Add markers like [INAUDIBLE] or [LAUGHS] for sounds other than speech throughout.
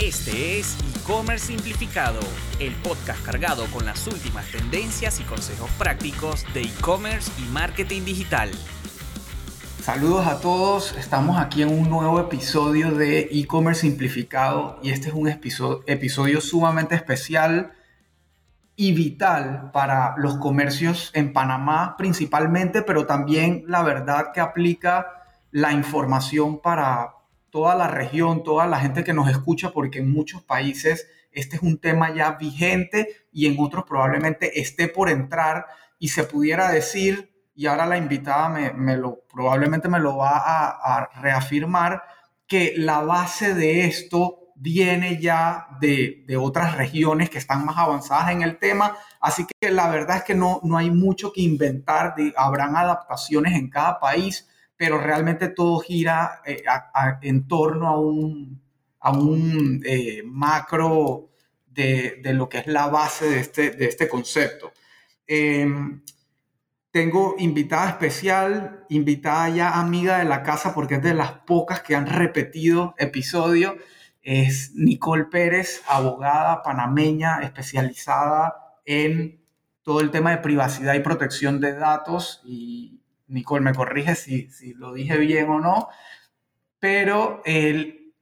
Este es e-commerce simplificado, el podcast cargado con las últimas tendencias y consejos prácticos de e-commerce y marketing digital. Saludos a todos, estamos aquí en un nuevo episodio de e-commerce simplificado y este es un episodio, sumamente especial y vital para los comercios en Panamá principalmente, pero también la verdad que aplica la información para toda la región, toda la gente que nos escucha, porque en muchos países este es un tema ya vigente y en otros probablemente esté por entrar y se pudiera decir, y ahora la invitada me, lo, probablemente me lo va a, reafirmar, que la base de esto viene ya de, de, otras regiones que están más avanzadas en el tema, así que la verdad es que no, no hay mucho que inventar, de, habrán adaptaciones en cada país, pero realmente todo gira eh, en torno a un, a un eh, macro de, de, lo que es la base de este, de este concepto. Em, tengo invitada especial, invitada ya amiga de la casa porque es de las pocas que han repetido episodio es Nicole Pérez, abogada panameña especializada en todo el tema de privacidad y protección de datos. Y Nicole, me corrige si, si lo dije bien o no. Pero el,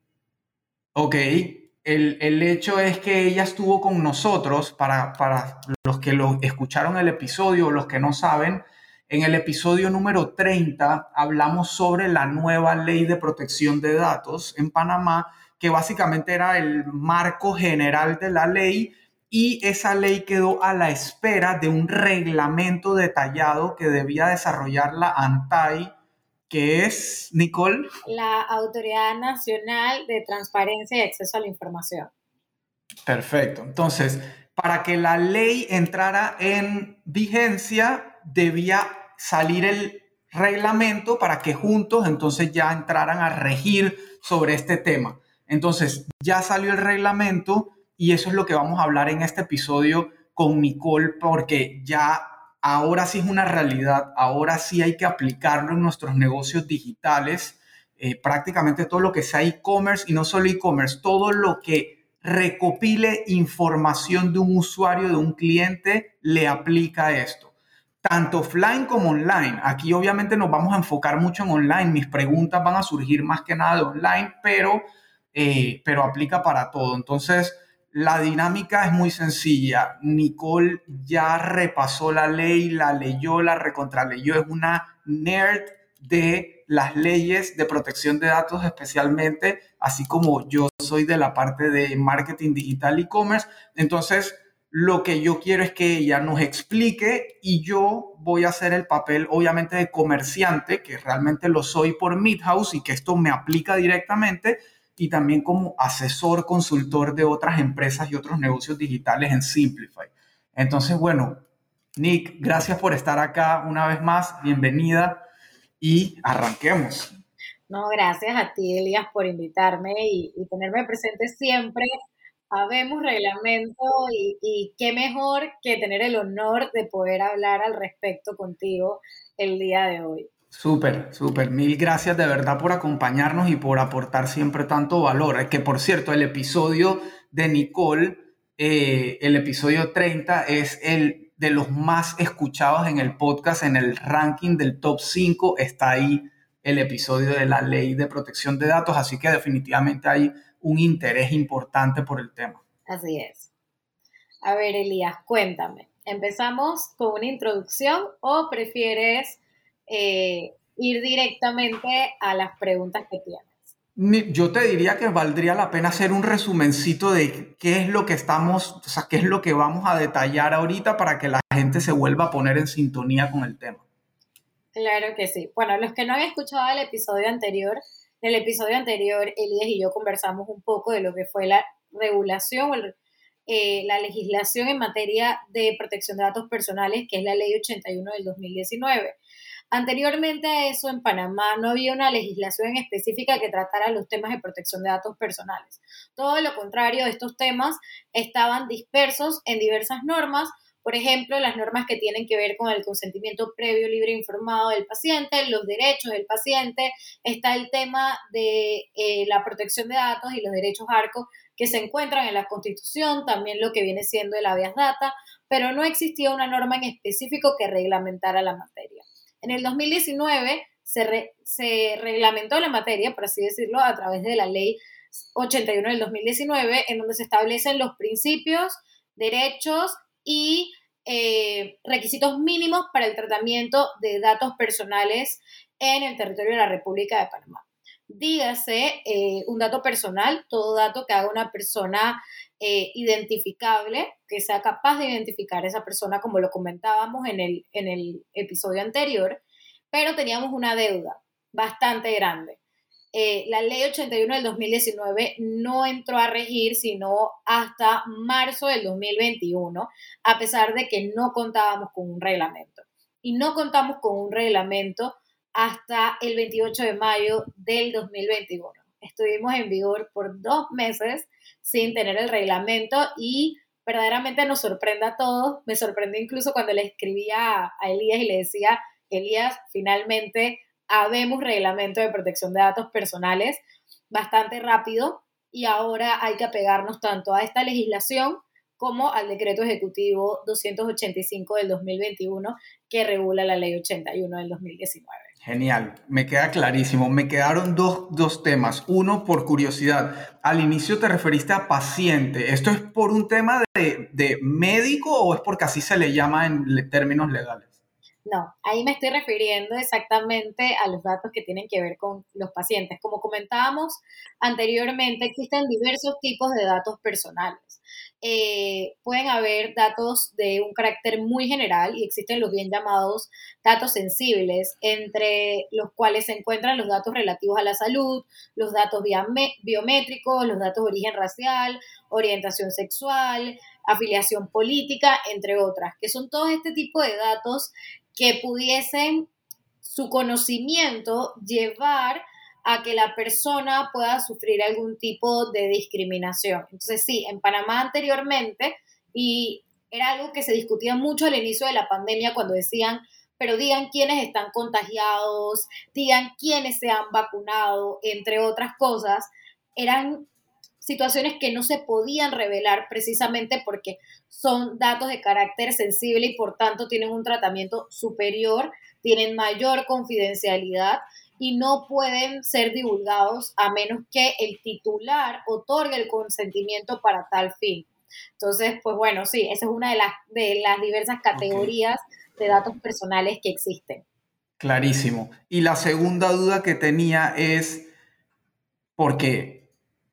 el, el, hecho es que ella estuvo con nosotros, para, para los que lo escucharon el episodio los que no saben, en el episodio número 30 hablamos sobre la nueva ley de protección de datos en Panamá que básicamente era el marco general de la ley y esa ley quedó a la espera de un reglamento detallado que debía desarrollar la ANTAI, que es, Nicole. La Autoridad Nacional de Transparencia y Acceso a la Información. Perfecto. Entonces, para que la ley entrara en vigencia, debía salir el reglamento para que juntos entonces ya entraran a regir sobre este tema. Entonces, ya salió el reglamento y eso es lo que vamos a hablar en este episodio con Nicole, porque ya ahora sí es una realidad, ahora sí hay que aplicarlo en nuestros negocios digitales, eh, prácticamente todo lo que sea e-commerce y no solo e-commerce, todo lo que recopile información de un usuario, de un cliente, le aplica esto. Tanto offline como online. Aquí obviamente nos vamos a enfocar mucho en online. Mis preguntas van a surgir más que nada de online, pero eh, pero aplica para todo. Entonces, la dinámica es muy sencilla. Nicole ya repasó la ley, la leyó, la recontraleyó. Es una nerd de las leyes de protección de datos especialmente, así como yo soy de la parte de marketing digital e-commerce. Entonces, lo que yo quiero es que ella nos explique y yo voy a hacer el papel, obviamente, de comerciante, que realmente lo soy por Midhouse y que esto me aplica directamente y también como asesor, consultor de otras empresas y otros negocios digitales en Simplify. Entonces, bueno, Nick, gracias por estar acá una vez más, bienvenida y arranquemos. No, gracias a ti, Elías, por invitarme y, tenerme presente siempre. Habemos reglamento y qué mejor que tener el honor de poder hablar al respecto contigo el día de hoy. Súper, súper. Mil gracias de verdad por acompañarnos y por aportar siempre tanto valor. Es que, por cierto, el episodio de Nicole, eh, el episodio 30, es el de los más escuchados en el podcast, en el ranking del top 5. Está ahí el episodio de la ley de protección de datos, así que definitivamente hay un interés importante por el tema. Así es. A ver, Elías, cuéntame. ¿Empezamos con una introducción o prefieres eh, ir directamente a las preguntas que tienes. Yo te diría que valdría la pena hacer un resumencito de qué es lo que estamos, o sea, qué es lo que vamos a detallar ahorita para que la gente se vuelva a poner en sintonía con el tema. Claro que sí. Bueno, los que no han escuchado el episodio anterior, en el episodio anterior, Elías y yo conversamos un poco de lo que fue la regulación, eh, la legislación en materia de protección de datos personales, que es la ley 81 del 2019. Anteriormente a eso, en Panamá no había una legislación específica que tratara los temas de protección de datos personales. Todo lo contrario, estos temas estaban dispersos en diversas normas, por ejemplo, las normas que tienen que ver con el consentimiento previo, libre e informado del paciente, los derechos del paciente, está el tema de eh, la protección de datos y los derechos ARCO, que se encuentran en la Constitución, también lo que viene siendo el habeas data, pero no existía una norma en específico que reglamentara la materia. En el 2019 se, se reglamentó la materia, por así decirlo, a través de la ley 81 del 2019, en donde se establecen los principios, derechos y eh, requisitos mínimos para el tratamiento de datos personales en el territorio de la República de Panamá. Dígase eh, un dato personal, todo dato que haga una persona eh, identificable, que sea capaz de identificar a esa persona, como lo comentábamos en el, en el episodio anterior, pero teníamos una deuda bastante grande. Eh, la ley 81 del 2019 no entró a regir sino hasta marzo del 2021, a pesar de que no contábamos con un reglamento. Y no contamos con un reglamento hasta el 28 de mayo del 2021. Estuvimos en vigor por dos meses sin tener el reglamento y verdaderamente nos sorprende a todos. Me sorprendió incluso cuando le escribía a Elías y le decía, Elías, finalmente habemos reglamento de protección de datos personales bastante rápido y ahora hay que apegarnos tanto a esta legislación como al decreto ejecutivo 285 del 2021 que regula la ley 81 del 2019. Genial, me queda clarísimo. Me quedaron dos, dos, temas. Uno, por curiosidad, al inicio te referiste a paciente. ¿Esto es por un tema de, de médico o es porque así se le llama en términos legales? No, ahí me estoy refiriendo exactamente a los datos que tienen que ver con los pacientes. Como comentábamos anteriormente, existen diversos tipos de datos personales. Eh, pueden haber datos de un carácter muy general y existen los bien llamados datos sensibles, entre los cuales se encuentran los datos relativos a la salud, los datos biométricos, los datos de origen racial, orientación sexual, afiliación política, entre otras, que son todo este tipo de datos que pudiesen su conocimiento llevar a que la persona pueda sufrir algún tipo de discriminación. Entonces, sí, en Panamá anteriormente, y era algo que se discutía mucho al inicio de la pandemia cuando decían, pero digan quiénes están contagiados, digan quiénes se han vacunado, entre otras cosas, eran situaciones que no se podían revelar precisamente porque son datos de carácter sensible y por tanto tienen un tratamiento superior, tienen mayor confidencialidad y no pueden ser divulgados a menos que el titular otorgue el consentimiento para tal fin. Entonces, pues bueno, sí, esa es una de las, de las diversas categorías de datos personales que existen. Clarísimo. Y la segunda duda que tenía es, porque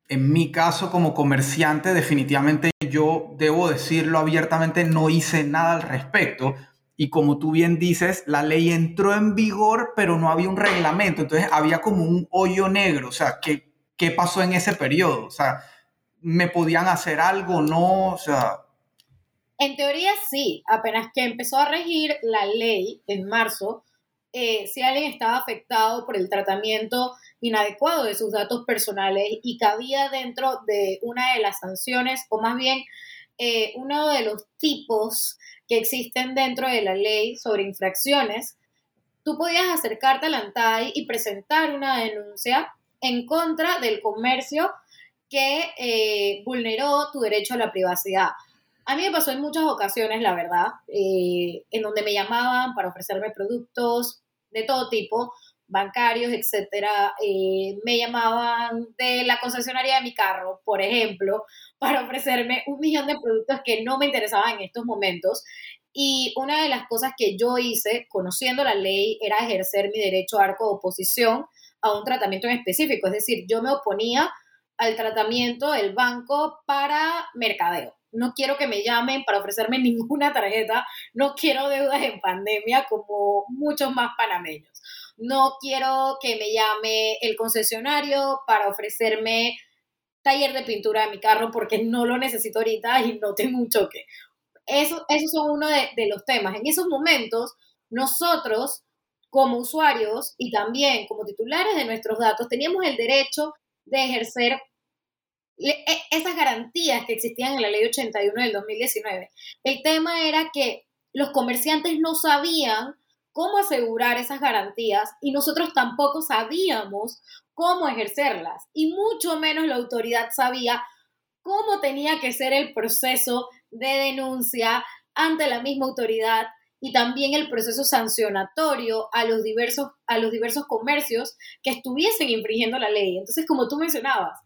en mi caso como comerciante, definitivamente yo debo decirlo abiertamente, no hice nada al respecto. Y como tú bien dices, la ley entró en vigor, pero no había un reglamento. Entonces había como un hoyo negro. O sea, ¿qué, qué pasó en ese periodo? O sea, ¿me podían hacer algo? ¿No? O sea... En teoría sí. Apenas que empezó a regir la ley en marzo, eh, si alguien estaba afectado por el tratamiento inadecuado de sus datos personales y cabía dentro de una de las sanciones, o más bien eh, uno de los tipos que existen dentro de la ley sobre infracciones, tú podías acercarte al ANTAI y presentar una denuncia en contra del comercio que eh, vulneró tu derecho a la privacidad. A mí me pasó en muchas ocasiones, la verdad, en donde me llamaban para ofrecerme productos, de todo tipo, bancarios, etcétera, eh, me llamaban de la concesionaria de mi carro, por ejemplo, [LAUGHS] para ofrecerme un millón de productos que no me interesaban en estos momentos. Y una de las cosas que yo hice, conociendo la ley, era ejercer mi derecho a arco de oposición a un tratamiento en específico. Es decir, yo me oponía al tratamiento del banco para mercadeo no quiero que me llamen para ofrecerme [LAUGHS] ninguna tarjeta, no quiero deudas en pandemia como muchos más panameños. No quiero que me llame el concesionario para ofrecerme taller de pintura de mi carro porque no lo necesito ahorita y no tengo un choque. Eso, esos son uno de, de los temas. En esos momentos, nosotros como usuarios y también como titulares de nuestros datos teníamos el derecho de ejercer esas garantías que existían en la ley 81 del 2019. El tema era que los comerciantes no sabían cómo asegurar esas garantías y nosotros tampoco sabíamos cómo ejercerlas y mucho menos la autoridad sabía cómo tenía que ser el proceso de denuncia ante la misma autoridad y también el proceso sancionatorio a los diversos, a los diversos comercios que estuviesen infringiendo la ley. Entonces, como tú mencionabas,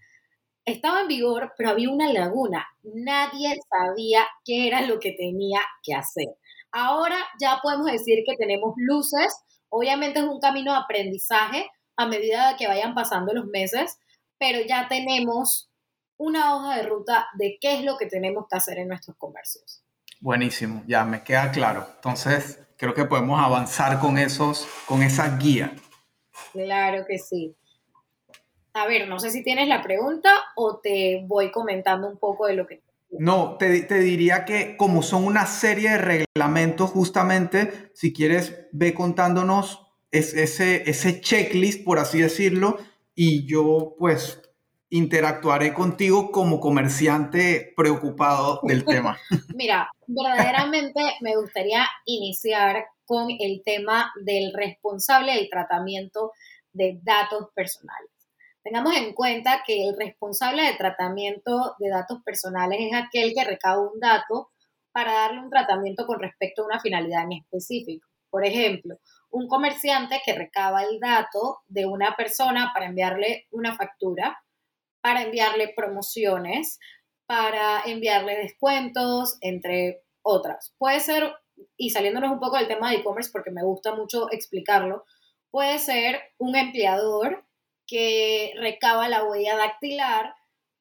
estaba en vigor, pero había una laguna. Nadie sabía qué era lo que tenía que hacer. Ahora ya podemos decir que tenemos luces. Obviamente es un camino de aprendizaje a medida que vayan pasando los meses, pero ya tenemos una hoja de ruta de qué es lo que tenemos que hacer en nuestros comercios. Buenísimo, ya me queda claro. Entonces, creo que podemos avanzar con esos, con esa guía. Claro que sí. A ver, no sé si tienes la pregunta o te voy comentando un poco de lo que... No, te, te diría que como son una serie de reglamentos, justamente, si quieres, ve contándonos ese, ese checklist, por así decirlo, y yo pues interactuaré contigo como comerciante preocupado del [LAUGHS] tema. Mira, verdaderamente me gustaría iniciar con el tema del responsable del tratamiento de datos personales. Tengamos en cuenta que el responsable de tratamiento de datos personales es aquel que recaba un dato para darle un tratamiento con respecto a una finalidad en específico. Por ejemplo, un comerciante que recaba el dato de una persona para enviarle una factura para enviarle promociones, para enviarle descuentos, entre otras. Puede ser, y saliéndonos un poco del tema de e-commerce porque me gusta mucho explicarlo, puede ser un empleador que recaba la huella dactilar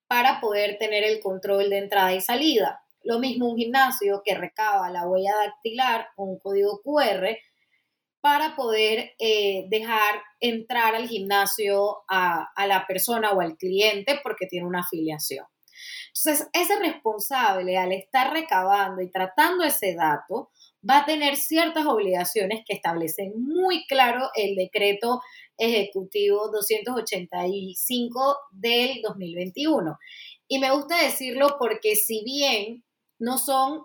para poder tener el control de entrada y salida. Lo mismo un gimnasio que recaba la huella dactilar o un código QR para poder eh, dejar entrar al gimnasio a, a, la persona o al cliente porque tiene una afiliación. Entonces, ese responsable al estar recabando y tratando ese dato va a tener ciertas obligaciones que establece muy claro el decreto ejecutivo 285 del 2021. Y me gusta decirlo porque si bien no son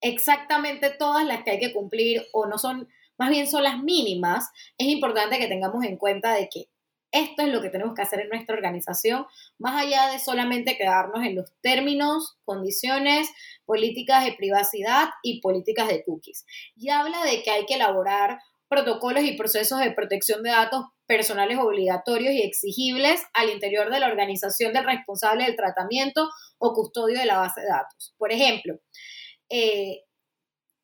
exactamente todas las que hay que cumplir o no son más bien son las mínimas, es importante que tengamos en cuenta de que esto es lo que tenemos que hacer en nuestra organización, más allá de solamente quedarnos en los términos, condiciones, políticas de privacidad y políticas de cookies. Y habla de que hay que elaborar protocolos y procesos de protección de datos personales obligatorios y exigibles al interior de la organización del responsable del tratamiento o custodio de la base de datos. Por ejemplo, eh,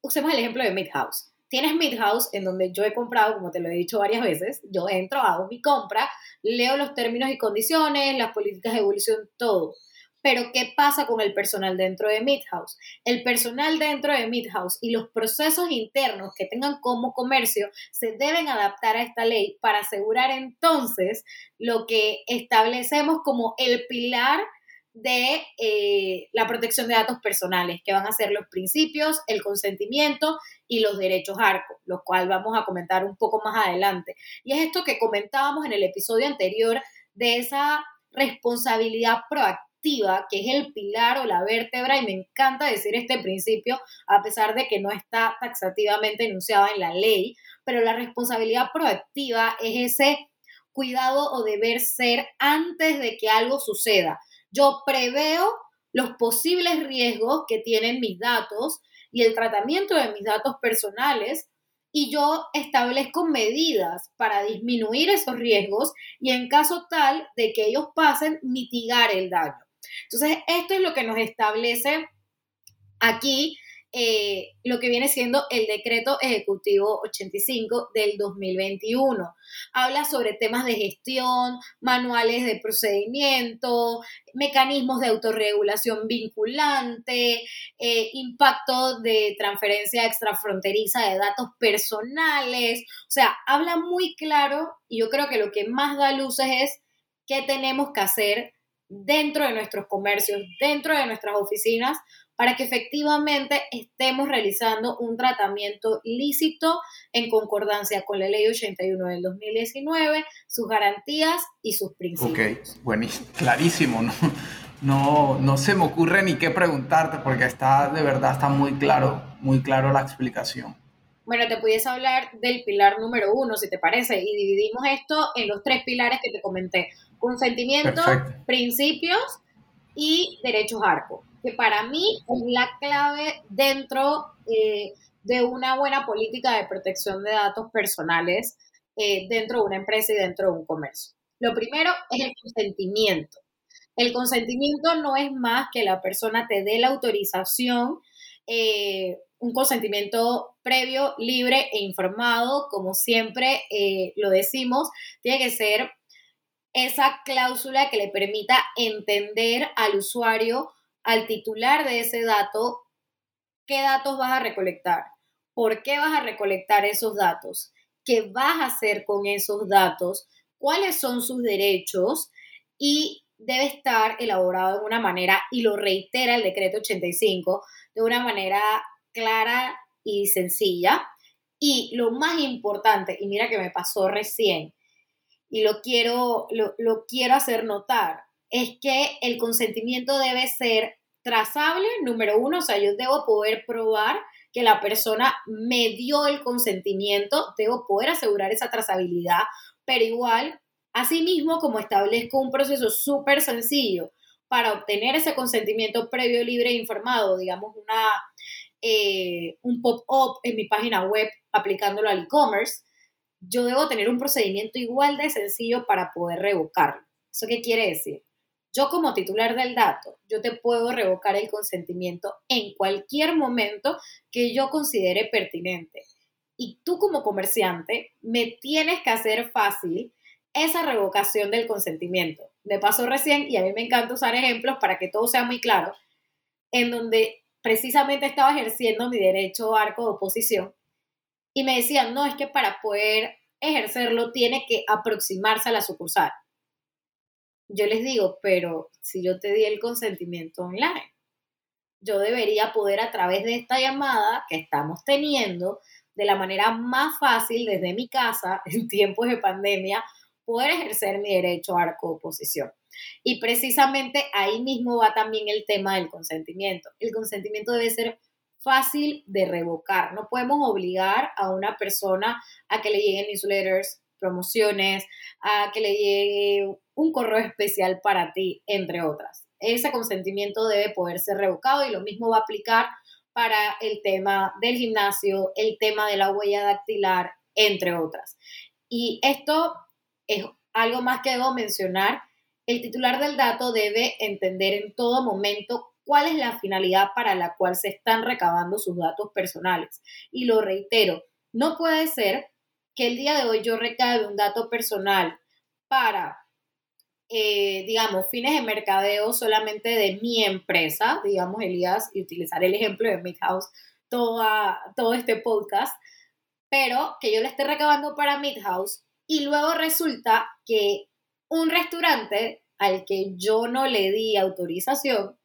usemos el ejemplo de Midhouse tienes Midhouse, en donde yo he comprado, como te lo he dicho varias veces, yo entro, hago mi compra, leo los términos y condiciones, las políticas de evolución, todo. Pero, ¿qué pasa con el personal dentro de Midhouse? El personal dentro de Midhouse y los procesos internos que tengan como comercio se deben adaptar a esta ley para asegurar entonces lo que establecemos como el pilar de eh, la protección de datos personales, que van a ser los principios, el consentimiento y los derechos ARCO, lo cual vamos a comentar un poco más adelante. Y es esto que comentábamos en el episodio anterior de esa responsabilidad proactiva, que es el pilar o la vértebra, y me encanta decir este principio, a pesar de que no está taxativamente enunciado en la ley, pero la responsabilidad proactiva es ese cuidado o deber ser antes de que algo suceda yo preveo los posibles riesgos que tienen mis datos y el tratamiento de mis datos personales y yo establezco medidas para disminuir esos riesgos y en caso tal de que ellos pasen, mitigar el daño. Entonces, esto es lo que nos establece aquí eh, lo que viene siendo el decreto ejecutivo 85 del 2021. Habla sobre temas de gestión, manuales de procedimiento, mecanismos de autorregulación vinculante, eh, impacto de transferencia extrafronteriza de datos personales. O sea, habla muy claro y yo creo que lo que más da luces es qué tenemos que hacer dentro de nuestros comercios, dentro de nuestras oficinas, para que efectivamente estemos realizando un tratamiento lícito en concordancia con la ley 81 del 2019, sus garantías y sus principios. Ok, buenísimo, clarísimo, ¿no? No, no se me ocurre ni qué preguntarte porque está, de verdad, está muy claro, muy claro la explicación. Bueno, te pudiese hablar del pilar número uno, si te parece, y dividimos esto en los tres pilares que te comenté. Consentimiento, principios y derechos ARCO, que para mí es la clave dentro eh, de una buena política de protección de datos personales eh, dentro de una empresa y dentro de un comercio. Lo primero es el consentimiento. El consentimiento no es más que la persona te dé la autorización, eh, un consentimiento previo, libre e informado, como siempre lo decimos, tiene que ser esa cláusula que le permita entender al usuario, al titular de ese dato, qué datos vas a recolectar, por qué vas a recolectar esos datos, qué vas a hacer con esos datos, cuáles son sus derechos y debe estar elaborado de una manera, y lo reitera el decreto 85, de una manera clara y sencilla. Y lo más importante, y mira que me pasó recién, y lo quiero, lo, quiero hacer notar, es que el consentimiento debe ser trazable, número uno, o sea, yo debo poder probar que la persona me dio el consentimiento, debo poder asegurar esa trazabilidad, pero igual, asimismo, como establezco un proceso súper sencillo para obtener ese consentimiento previo, libre e informado, digamos, una, eh, un pop-up en mi página web aplicándolo al e-commerce, yo debo tener un procedimiento igual de sencillo para poder revocarlo. ¿Eso qué quiere decir? Yo como titular del dato, yo te puedo revocar el consentimiento en cualquier momento que yo considere pertinente. Y tú como comerciante me tienes que hacer fácil esa revocación del consentimiento. Me pasó recién y a mí me encanta usar ejemplos para que todo sea muy claro, en donde precisamente estaba ejerciendo mi derecho arco de oposición y me decían, no, es que para poder ejercerlo tiene que aproximarse a la sucursal. Yo les digo, pero si yo te di el consentimiento online, yo debería poder a través de esta llamada que estamos teniendo, de la manera más fácil desde mi casa [LAUGHS] en tiempos de pandemia, poder ejercer mi derecho a arco oposición. Y precisamente ahí mismo va también el tema del consentimiento. El consentimiento debe ser fácil de revocar. No podemos obligar a una persona a que le lleguen newsletters, promociones, a que le llegue un correo especial para ti, entre otras. Ese consentimiento debe poder ser revocado y lo mismo va a aplicar para el tema del gimnasio, el tema de la huella dactilar, entre otras. Y esto es algo más que debo mencionar. El titular del dato debe entender en todo momento cuál es la finalidad para la cual se están recabando sus datos personales. Y lo reitero, no puede ser que el día de hoy yo recabe un dato personal para, eh, digamos, fines de mercadeo solamente de mi empresa, digamos, Elías, y utilizar el ejemplo de Midhouse toda, todo este podcast, pero que yo le esté recabando para Midhouse y luego resulta que un restaurante al que yo no le di autorización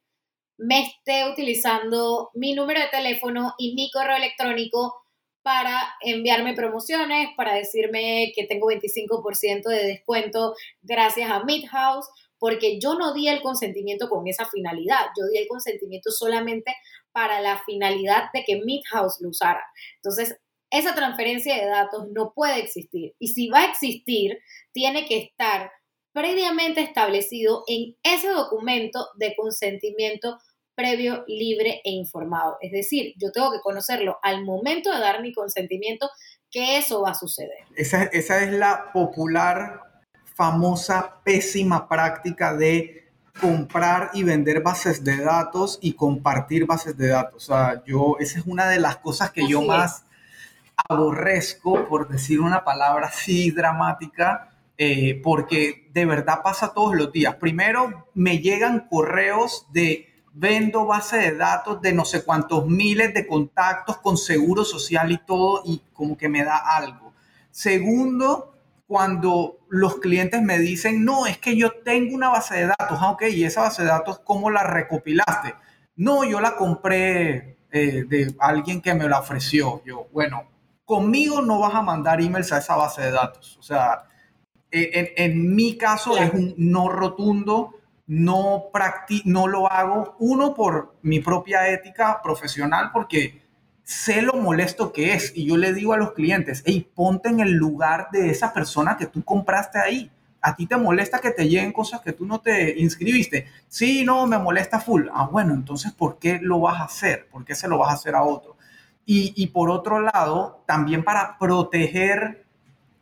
me esté utilizando mi número de teléfono y mi correo electrónico para enviarme promociones, para decirme que tengo 25% de descuento gracias a Midhouse, porque yo no di el consentimiento con esa finalidad, yo di el consentimiento solamente para la finalidad de que Midhouse lo usara. Entonces, esa transferencia de datos no puede existir y si va a existir, tiene que estar previamente establecido en ese documento de consentimiento previo, libre e informado. Es decir, yo tengo que conocerlo al momento de dar mi consentimiento que eso va a suceder. Esa, esa es la popular, famosa, pésima práctica de comprar y vender bases de datos y compartir bases de datos. O sea, yo, esa es una de las cosas que yo más aborrezco, por decir una palabra así dramática, eh, porque de verdad pasa todos los días. Primero, me llegan correos de vendo base de datos de no sé cuántos miles de contactos con seguro social y todo, y como que me da algo. Segundo, cuando los clientes me dicen, no, es que yo tengo una base de datos, ah, ok, y esa base de datos, ¿cómo la recopilaste? No, yo la compré eh, de alguien que me la ofreció. Yo, bueno, conmigo no vas a mandar emails a esa base de datos. O sea, en, en mi caso es un no rotundo no, no lo hago, uno, por mi propia ética profesional, porque sé lo molesto que es y yo le digo a los clientes, hey, ponte en el lugar de esa persona que tú compraste ahí. ¿A ti te molesta que te lleguen cosas que tú no te inscribiste? Sí, no, me molesta full. Ah, bueno, entonces, ¿por qué lo vas a hacer? ¿Por qué se lo vas a hacer a otro? Y, y por otro lado, también para proteger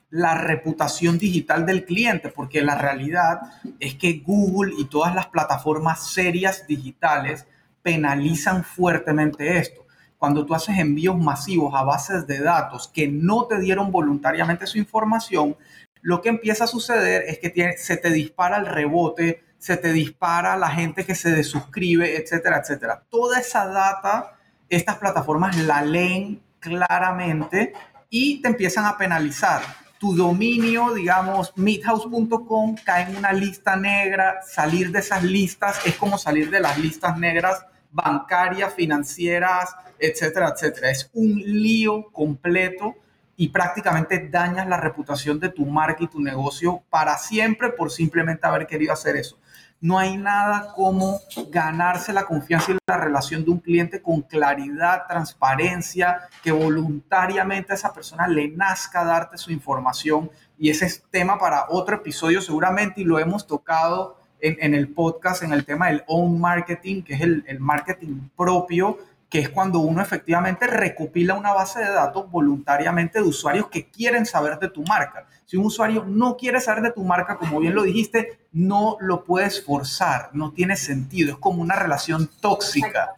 la reputación digital del cliente, porque la realidad es que Google y todas las plataformas serias digitales penalizan fuertemente esto. Cuando tú haces envíos masivos a bases de datos que no te dieron voluntariamente su información, lo que empieza a suceder es que se te dispara el rebote, se te dispara la gente que se desuscribe, etcétera, etcétera. Toda esa data, estas plataformas la leen claramente y te empiezan a penalizar. Tu dominio, digamos, meethouse.com cae en una lista negra. Salir de esas listas es como salir de las listas negras bancarias, financieras, etcétera, etcétera. Es un lío completo y prácticamente dañas la reputación de tu marca y tu negocio para siempre por simplemente haber querido hacer eso. No hay nada como ganarse la confianza y la relación de un cliente con claridad, transparencia, que voluntariamente a esa persona le nazca darte su información. Y ese es tema para otro episodio seguramente y lo hemos tocado en, el podcast en el tema del own marketing, que es el, el marketing propio que es cuando uno efectivamente recopila una base de datos voluntariamente de usuarios que quieren saber de tu marca. Si un usuario no quiere saber de tu marca, como bien lo dijiste, no lo puedes forzar, no tiene sentido, es como una relación tóxica.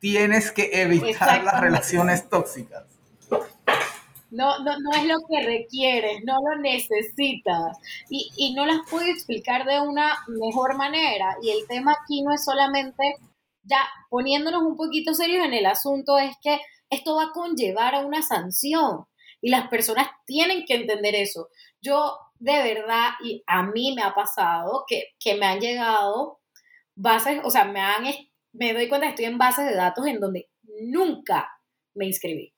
Tienes que evitar las relaciones tóxicas. No, no, no es lo que requieres, no lo necesitas. Y, y no las puedo explicar de una mejor manera. Y el tema aquí no es solamente ya poniéndonos un poquito serios en el asunto, es que esto va a conllevar a una sanción y las personas tienen que entender eso. Yo de verdad, y a mí me ha pasado que, que me han llegado bases, o sea, me, han, me doy cuenta que estoy en bases de datos en donde nunca me inscribí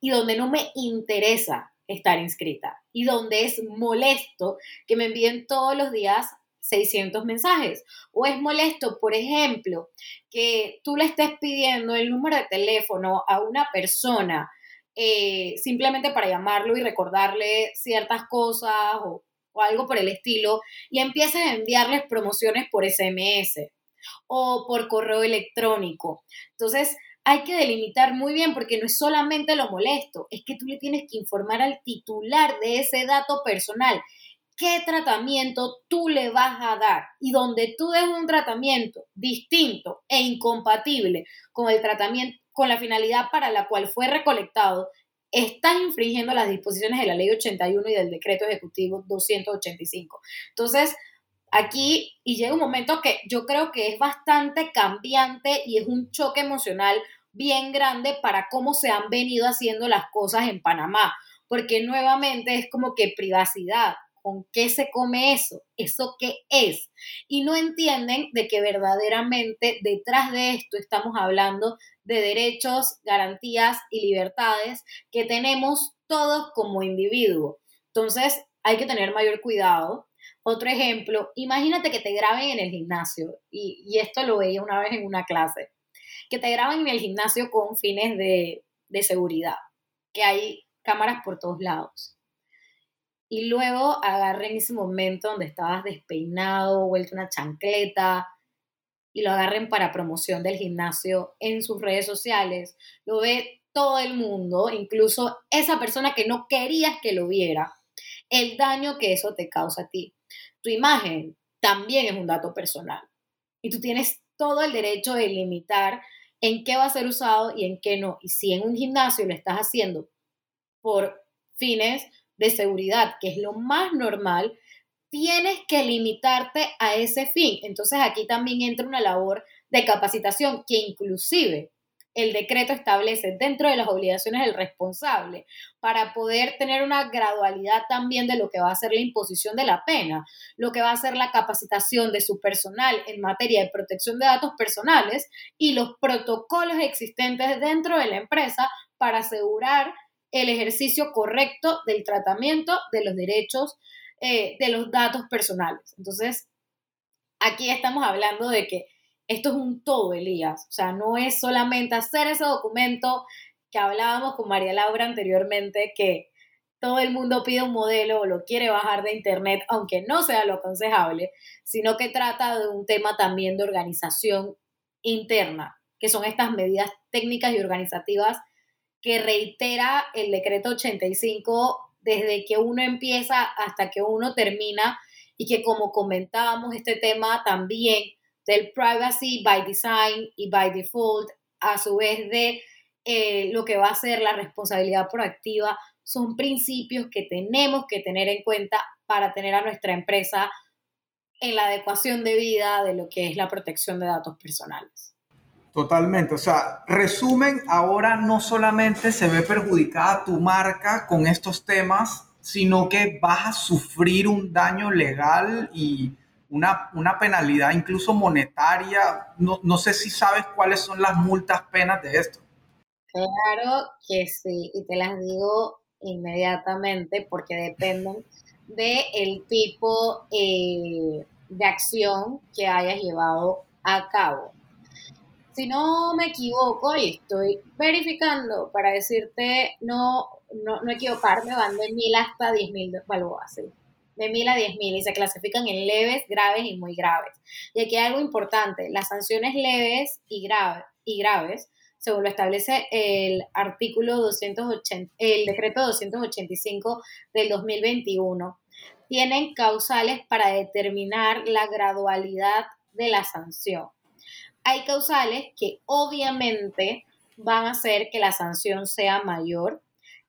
y donde no me interesa estar inscrita y donde es molesto que me envíen todos los días 600 mensajes. O es molesto, por ejemplo, que tú le estés pidiendo el número de teléfono a una persona eh, simplemente para llamarlo y recordarle ciertas cosas o, o algo por el estilo y empieces a enviarles promociones por SMS o por correo electrónico. Entonces, hay que delimitar muy bien porque no es solamente lo molesto, es que tú le tienes que informar al titular de ese dato personal qué tratamiento tú le vas a dar y donde tú des un tratamiento distinto e incompatible con el tratamiento con la finalidad para la cual fue recolectado, estás infringiendo las disposiciones de la Ley 81 y del Decreto Ejecutivo 285. Entonces, aquí y llega un momento que yo creo que es bastante cambiante y es un choque emocional bien grande para cómo se han venido haciendo las cosas en Panamá, porque nuevamente es como que privacidad, ¿Con qué se come eso? ¿Eso qué es? Y no entienden de que verdaderamente detrás de esto estamos hablando de derechos, garantías y libertades que tenemos todos como individuo. Entonces, hay que tener mayor cuidado. Otro ejemplo, imagínate que te graben en el gimnasio, y, esto lo veía una vez en una clase, que te graben en el gimnasio con fines de seguridad, que hay cámaras por todos lados y luego agarren ese momento donde estabas despeinado, vuelto una chancleta, y lo agarren para promoción del gimnasio en sus redes sociales. Lo ve todo el mundo, incluso esa persona que no querías que lo viera, el daño que eso te causa a ti. Tu imagen también es un dato personal y tú tienes todo el derecho de limitar en qué va a ser usado y en qué no. Y si en un gimnasio lo estás haciendo por fines de seguridad, que es lo más normal, tienes que limitarte a ese fin. Entonces aquí también entra una labor de capacitación que inclusive el decreto establece dentro de las obligaciones del responsable para poder tener una gradualidad también de lo que va a ser la imposición de la pena, lo que va a ser la capacitación de su personal en materia de protección de datos personales y los protocolos existentes dentro de la empresa para asegurar el ejercicio correcto del tratamiento de los derechos eh, de los datos personales. Entonces, aquí estamos hablando de que esto es un todo, Elías. O sea, no es solamente hacer ese documento que hablábamos con María Laura anteriormente, que todo el mundo pide un modelo o lo quiere bajar de internet, aunque no sea lo aconsejable, sino que trata de un tema también de organización interna, que son estas medidas técnicas y organizativas que reitera el decreto 85 desde que uno empieza hasta que uno termina y que como comentábamos este tema también del privacy by design y by default, a su vez de eh, lo que va a ser la responsabilidad proactiva, son principios que tenemos que tener en cuenta para tener a nuestra empresa en la adecuación de vida de lo que es la protección de datos personales. Totalmente, o sea, resumen, ahora no solamente se ve perjudicada tu marca con estos temas, sino que vas a sufrir un daño legal y una, una penalidad incluso monetaria. No, no sé si sabes cuáles son las multas penas de esto. Claro que sí, y te las digo inmediatamente porque dependen del el tipo eh, de acción que hayas llevado a cabo. Si no me equivoco, y estoy verificando para decirte no, no, no equivocarme, van de mil hasta diez mil balboas, de mil a diez mil y se clasifican en leves, graves y muy graves. Y aquí hay algo importante, las sanciones leves y, grave, y graves según lo establece el artículo 280, el decreto 285 del 2021, tienen causales para determinar la gradualidad de la sanción. Hay causales que obviamente van a hacer que la sanción sea mayor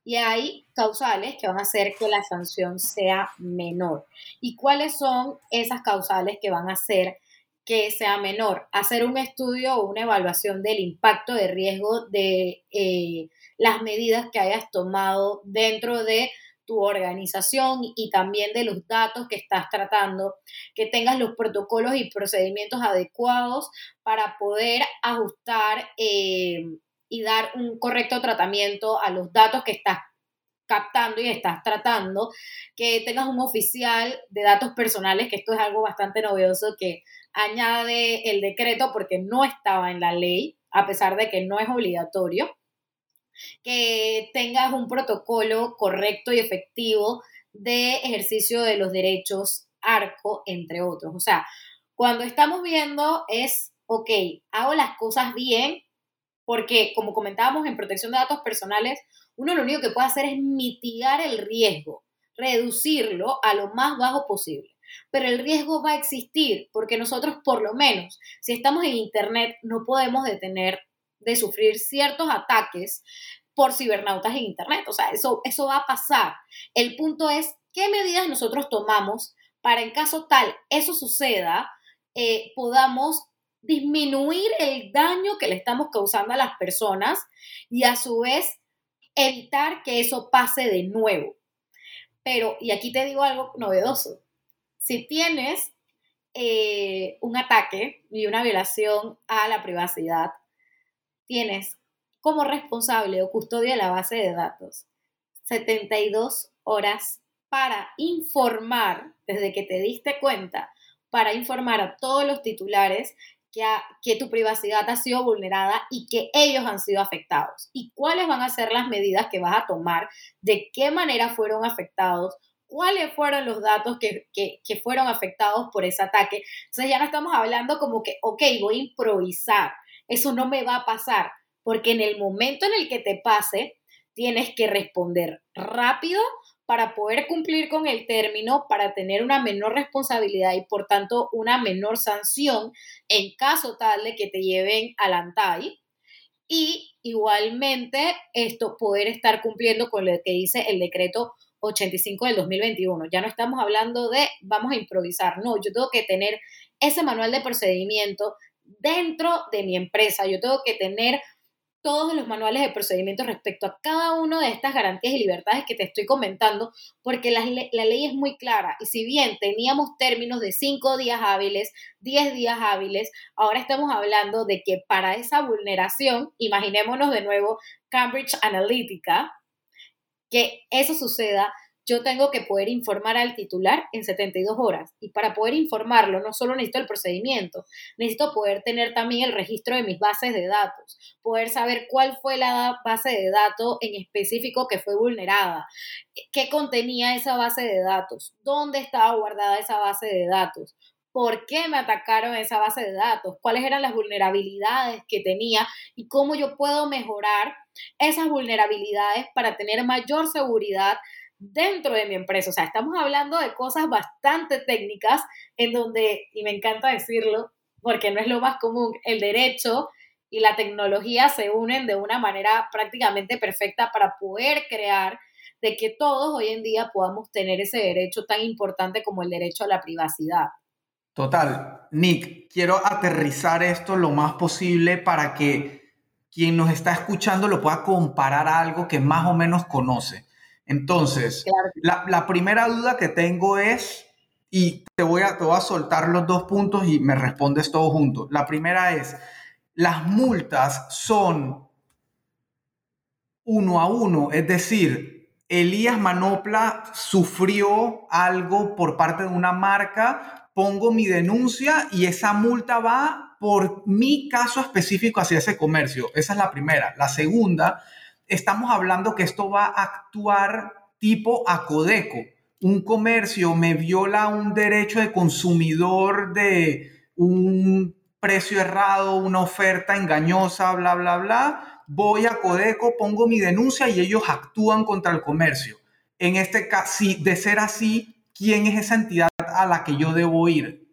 y hay causales que van a hacer que la sanción sea menor. ¿Y cuáles son esas causales que van a hacer que sea menor. Hacer un estudio o una evaluación del impacto de riesgo de eh, las medidas que hayas tomado dentro de tu organización y también de los datos que estás tratando, que tengas los protocolos y procedimientos adecuados para poder ajustar eh, y dar un correcto tratamiento a los datos que estás captando y estás tratando, que tengas un oficial de datos personales, que esto es algo bastante novedoso que añade el decreto porque no estaba en la ley, a pesar de que no es obligatorio, que tengas un protocolo correcto y efectivo de ejercicio de los derechos ARCO, entre otros. O sea, cuando estamos viendo es, ok, hago las cosas bien, porque como comentábamos en protección de datos personales, uno lo único que puede hacer es mitigar el riesgo, reducirlo a lo más bajo posible pero el riesgo va a existir porque nosotros por lo menos, si estamos en Internet, no podemos detener de sufrir ciertos ataques por cibernautas en Internet. O sea, eso, eso va a pasar. El punto es qué medidas nosotros tomamos para en caso tal eso suceda, eh, podamos disminuir el daño que le estamos causando a las personas y a su vez evitar que eso pase de nuevo. Pero, y aquí te digo algo novedoso, si tienes eh, un ataque y una violación a la privacidad, tienes como responsable o custodia de la base de datos 72 horas para informar, desde que te diste cuenta, para informar a todos los titulares que, que, tu privacidad ha sido vulnerada y que ellos han sido afectados. ¿Y cuáles van a ser las medidas que vas a tomar? ¿De qué manera fueron afectados? cuáles fueron los datos que, fueron afectados por ese ataque. Entonces ya no estamos hablando como que, ok, voy a improvisar, eso no me va a pasar, porque en el momento en el que te pase, tienes que responder rápido para poder cumplir con el término, para tener una menor responsabilidad y por tanto una menor sanción en caso tal de que te lleven al ANTAI. Y igualmente esto poder estar cumpliendo con lo que dice el decreto 85 del 2021. Ya no estamos hablando de vamos a improvisar, no, yo tengo que tener ese manual de procedimiento dentro de mi empresa, yo tengo que tener todos los manuales de procedimiento respecto a cada una de estas garantías y libertades que te estoy comentando, porque la, la, ley es muy clara. Y si bien teníamos términos de 5 días hábiles, 10 días hábiles, ahora estamos hablando de que para esa vulneración, imaginémonos de nuevo Cambridge Analytica, que eso suceda, yo tengo que poder informar al titular en 72 horas. Y para poder informarlo, no solo necesito el procedimiento, necesito poder tener también el registro de mis bases de datos, poder saber cuál fue la base de datos en específico que fue vulnerada, qué contenía esa base de datos, dónde estaba guardada esa base de datos, por qué me atacaron esa base de datos, cuáles eran las vulnerabilidades que tenía y cómo yo puedo mejorar esas vulnerabilidades para tener mayor seguridad dentro de mi empresa. O sea, estamos hablando de cosas bastante técnicas en donde, y me encanta decirlo, porque no es lo más común, el derecho y la tecnología se unen de una manera prácticamente perfecta para poder crear de que todos hoy en día podamos tener ese derecho tan importante como el derecho a la privacidad. Total. Nick, quiero aterrizar esto lo más posible para que quien nos está escuchando lo pueda comparar a algo que más o menos conoce. Entonces, la, primera duda que tengo es, y te voy, a, te voy a soltar los dos puntos y me respondes todo junto. La primera es, las multas son uno a uno, es decir, Elías Manopla sufrió algo por parte de una marca, pongo mi denuncia y esa multa va por mi caso específico hacia ese comercio. Esa es la primera. La segunda estamos hablando que esto va a actuar tipo acodeco. Un comercio me viola un derecho de consumidor de un precio errado, una oferta engañosa, bla, bla, bla. Voy a Codeco, pongo mi denuncia y ellos actúan contra el comercio. En este caso, si de ser así, ¿quién es esa entidad a la que yo debo ir?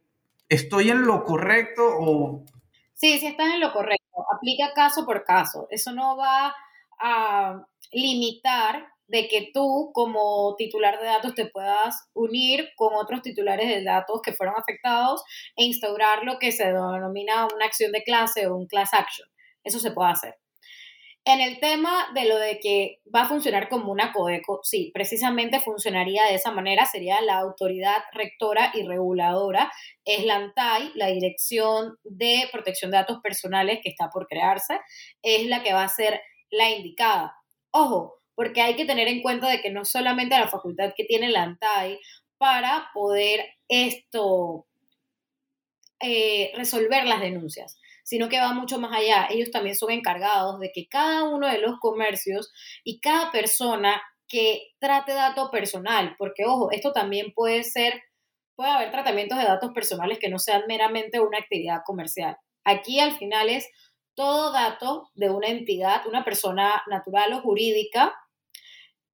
¿Estoy en lo correcto o...? Sí, sí estás en lo correcto. Aplica caso por caso. Eso no va a limitar de que tú como titular de datos te puedas unir con otros titulares de datos que fueron afectados e instaurar lo que se denomina una acción de clase o un class action. Eso se puede hacer. En el tema de lo de que va a funcionar como una CODECO, sí, precisamente funcionaría de esa manera, sería la autoridad rectora y reguladora, es la ANTAI, la Dirección de Protección de Datos Personales que está por crearse, es la que va a ser la indicada. Ojo, porque hay que tener en cuenta de que no solamente la facultad que tiene la ANTAI para poder esto eh, resolver las denuncias, sino que va mucho más allá. Ellos también son encargados de que cada uno de los comercios y cada persona que trate dato personal, porque ojo, esto también puede ser, puede haber tratamientos de datos personales que no sean meramente una actividad comercial. Aquí al final es todo dato de una entidad, una persona natural o jurídica,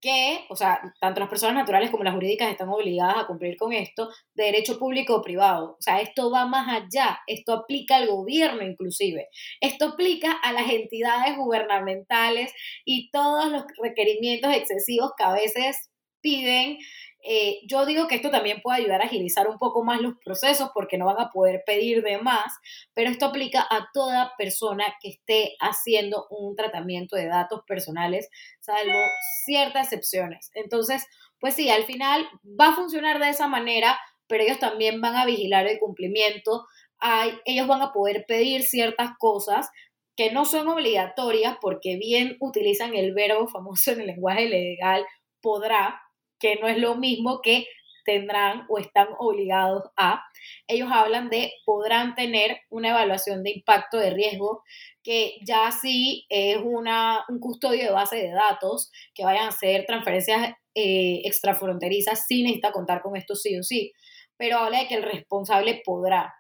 que, o sea, tanto las personas naturales como las jurídicas están obligadas a cumplir con esto, de derecho público o privado. O sea, esto va más allá, esto aplica al gobierno inclusive, esto aplica a las entidades gubernamentales y todos los requerimientos excesivos que a veces piden eh, yo digo que esto también puede ayudar a agilizar un poco más los procesos porque no van a poder pedir de más, pero esto aplica a toda persona que esté haciendo un tratamiento de datos personales, salvo ciertas excepciones. Entonces, pues sí, al final va a funcionar de esa manera, pero ellos también van a vigilar el cumplimiento. Hay, ellos van a poder pedir ciertas cosas que no son obligatorias porque bien utilizan el verbo famoso en el lenguaje legal podrá, que no es lo mismo que tendrán o están obligados a. Ellos hablan de podrán tener una evaluación de impacto de riesgo, que ya sí es una, un custodio de base de datos, que vayan a hacer transferencias eh, extrafronterizas, sí necesita contar con esto sí o sí, pero habla de que el responsable podrá.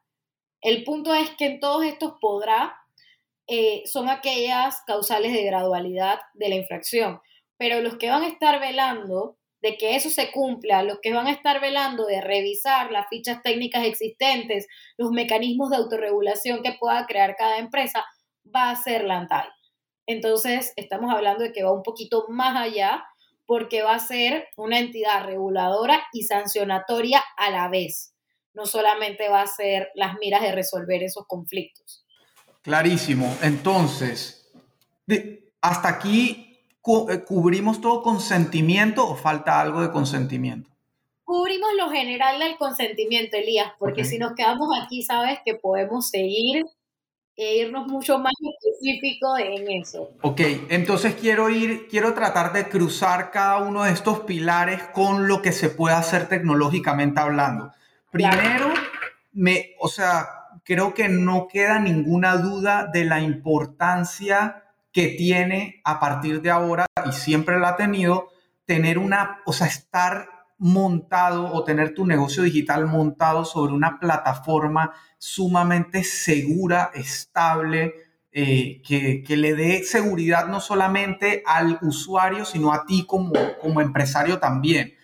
El punto es que en todos estos podrá eh, son aquellas causales de gradualidad de la infracción, pero los que van a estar velando de que eso se cumpla, los que van a estar velando de revisar las fichas técnicas existentes, los mecanismos de autorregulación que pueda crear cada empresa, va a ser la ANTAI. Entonces, estamos hablando de que va un poquito más allá porque va a ser una entidad reguladora y sancionatoria a la vez. No solamente va a ser las miras de resolver esos conflictos. Clarísimo. Entonces, hasta aquí ¿cubrimos todo consentimiento o falta algo de consentimiento? Cubrimos lo general del consentimiento, Elías, porque si nos quedamos aquí, sabes que podemos seguir e irnos mucho más específico en eso. Ok, entonces quiero ir, quiero tratar de cruzar cada uno de estos pilares con lo que se puede hacer tecnológicamente hablando. Primero, me, o sea, creo que no queda ninguna duda de la importancia que tiene a partir de ahora, y siempre la ha tenido, tener una, o sea, estar montado o tener tu negocio digital montado sobre una plataforma sumamente segura, estable, eh, que, le dé seguridad no solamente al usuario, sino a ti como, como empresario también.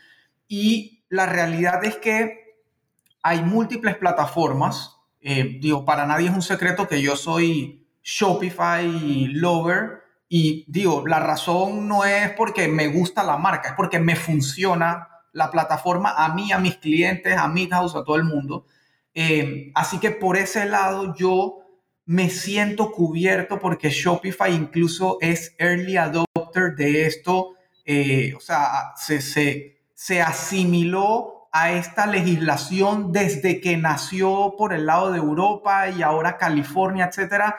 Y la realidad es que hay múltiples plataformas. Eh, digo, para nadie es un secreto que yo soy Shopify lover. Y digo, la razón no es porque me gusta la marca, es porque me funciona la plataforma a mí, a mis clientes, a Midhouse, a todo el mundo. Eh, así que por ese lado yo me siento cubierto porque Shopify incluso es early adopter de esto. Eh, o sea, se, se, se asimiló a esta legislación desde que nació por el lado de Europa y ahora California, etcétera.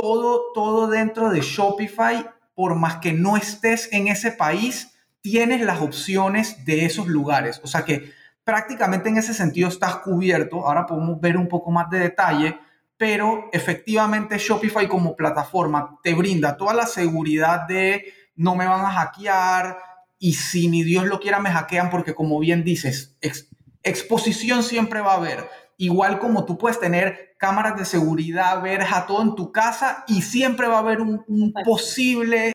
Todo, todo dentro de Shopify, por más que no estés en ese país, tienes las opciones de esos lugares. O sea que prácticamente en ese sentido estás cubierto. Ahora podemos ver un poco más de detalle, pero efectivamente Shopify como plataforma te brinda toda la seguridad de no me van a hackear y si ni Dios lo quiera me hackean porque como bien dices, exposición siempre va a haber. Igual como tú puedes tener cámaras de seguridad, ver a todo en tu casa y siempre va a haber un, un posible,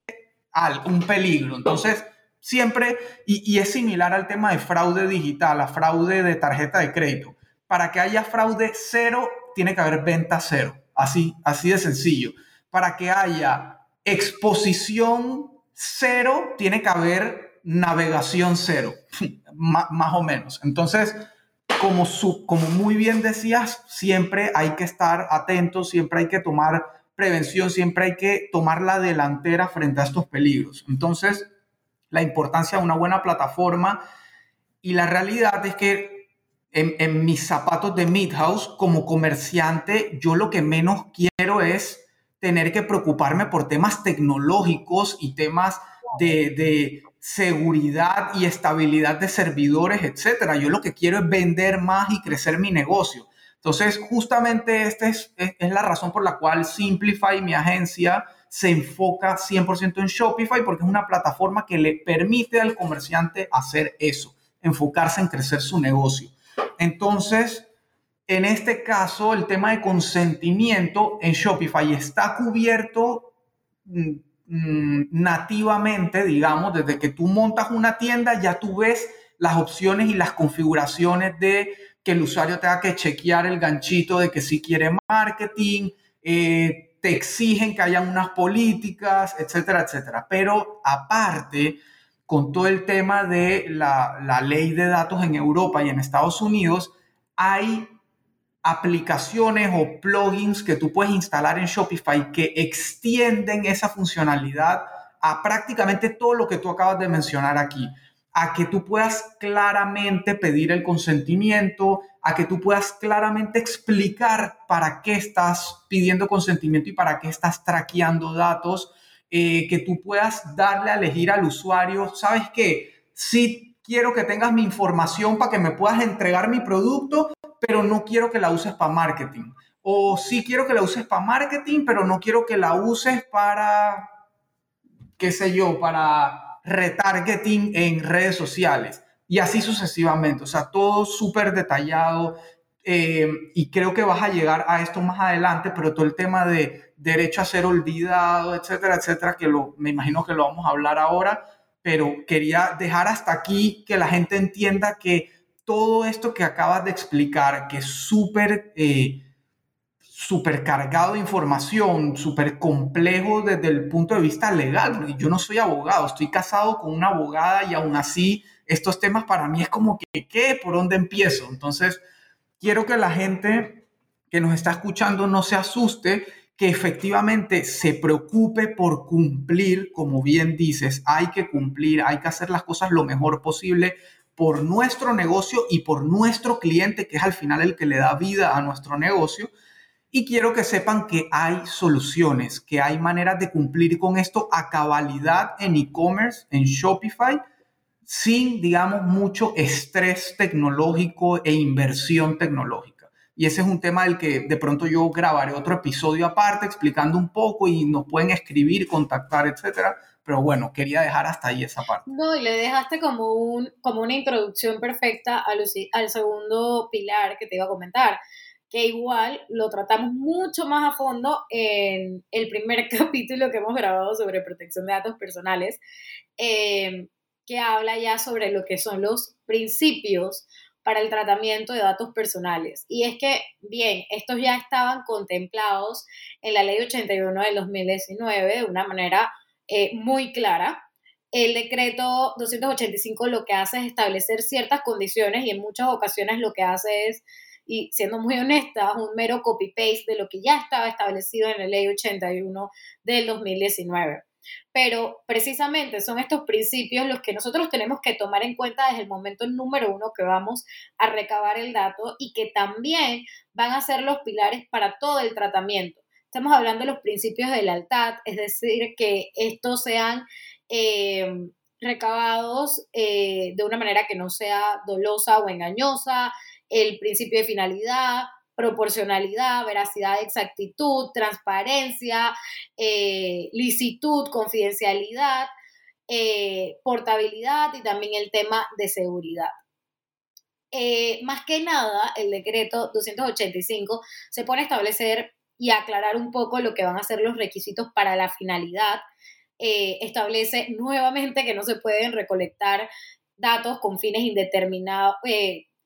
un peligro. Entonces, siempre, y, es similar al tema de fraude digital, a fraude de tarjeta de crédito. Para que haya fraude cero, tiene que haber venta cero. Así, así de sencillo. Para que haya exposición cero, tiene que haber navegación cero, [LAUGHS] más o menos. Entonces, como, muy bien decías, siempre hay que estar atentos, siempre hay que tomar prevención, siempre hay que tomar la delantera frente a estos peligros. Entonces, la importancia de una buena plataforma y la realidad es que en, mis zapatos de Midhouse como comerciante, yo lo que menos quiero es tener que preocuparme por temas tecnológicos y temas de, seguridad y estabilidad de servidores, etcétera. Yo lo que quiero es vender más y crecer mi negocio. Entonces, justamente esta es, es, la razón por la cual Simplify, mi agencia, se enfoca 100% en Shopify porque es una plataforma que le permite al comerciante hacer eso, enfocarse en crecer su negocio. Entonces, en este caso, el tema de consentimiento en Shopify está cubierto mm, nativamente, digamos, desde que tú montas una tienda, ya tú ves las opciones y las configuraciones de que el usuario tenga que chequear el ganchito de que si quiere marketing, eh, te exigen que hayan unas políticas, etcétera, etcétera. Pero aparte, con todo el tema de la, la ley de datos en Europa y en Estados Unidos, hay aplicaciones o plugins que tú puedes instalar en Shopify que extienden esa funcionalidad a prácticamente todo lo que tú acabas de mencionar aquí a que tú puedas claramente pedir el consentimiento, a que tú puedas claramente explicar para qué estás pidiendo consentimiento y para qué estás traqueando datos, eh, que tú puedas darle a elegir al usuario, ¿sabes qué? Sí quiero que tengas mi información para que me puedas entregar mi producto, pero no quiero que la uses para marketing. O sí quiero que la uses para marketing, pero no quiero que la uses para, qué sé yo, para retargeting en redes sociales y así sucesivamente. O sea, todo súper detallado eh, y creo que vas a llegar a esto más adelante, pero todo el tema de derecho a ser olvidado, etcétera, etcétera, que lo, me imagino que lo vamos a hablar ahora, pero quería dejar hasta aquí que la gente entienda que todo esto que acabas de explicar, que es súper... Eh, súper cargado de información, súper complejo desde el punto de vista legal, yo no soy abogado, estoy casado con una abogada y aún así estos temas para mí es como que, ¿qué? ¿Por dónde empiezo? Entonces, quiero que la gente que nos está escuchando no se asuste, que efectivamente se preocupe por cumplir, como bien dices, hay que cumplir, hay que hacer las cosas lo mejor posible por nuestro negocio y por nuestro cliente, que es al final el que le da vida a nuestro negocio Y quiero que sepan que hay soluciones, que hay maneras de cumplir con esto a cabalidad en e-commerce, en Shopify, sin, digamos, mucho estrés tecnológico e inversión tecnológica. Y ese es un tema del que de pronto yo grabaré otro episodio aparte explicando un poco y nos pueden escribir, contactar, etcétera. Pero bueno, quería dejar hasta ahí esa parte. No, y le dejaste como, un, como una introducción perfecta al, al segundo pilar que te iba a comentar, que igual lo tratamos mucho más a fondo en el primer [LAUGHS] capítulo que hemos grabado sobre protección de datos personales, eh, que habla ya sobre lo que son los principios para el tratamiento de datos personales. Y es que, bien, estos ya estaban contemplados en la ley 81 del 2019 de una manera eh, muy clara. El decreto 285 lo que hace es establecer ciertas condiciones y en muchas ocasiones lo que hace es, y siendo muy honesta, un mero copy-paste de lo que ya estaba establecido en la ley 81 del 2019. Pero precisamente son estos principios los que nosotros tenemos que tomar en cuenta desde el momento número uno que vamos a recabar el dato y que también van a ser los pilares para todo el tratamiento. Estamos hablando de los principios de lealtad, es decir, que estos sean eh, recabados eh, de una manera que no sea dolosa o engañosa, el principio de finalidad, proporcionalidad, veracidad, exactitud, transparencia, eh, licitud, confidencialidad, portabilidad y también el tema de seguridad. Más que nada, el decreto 285 se pone a establecer y aclarar un poco lo que van a ser los requisitos para la finalidad. establece nuevamente que no se pueden recolectar datos con fines indeterminados,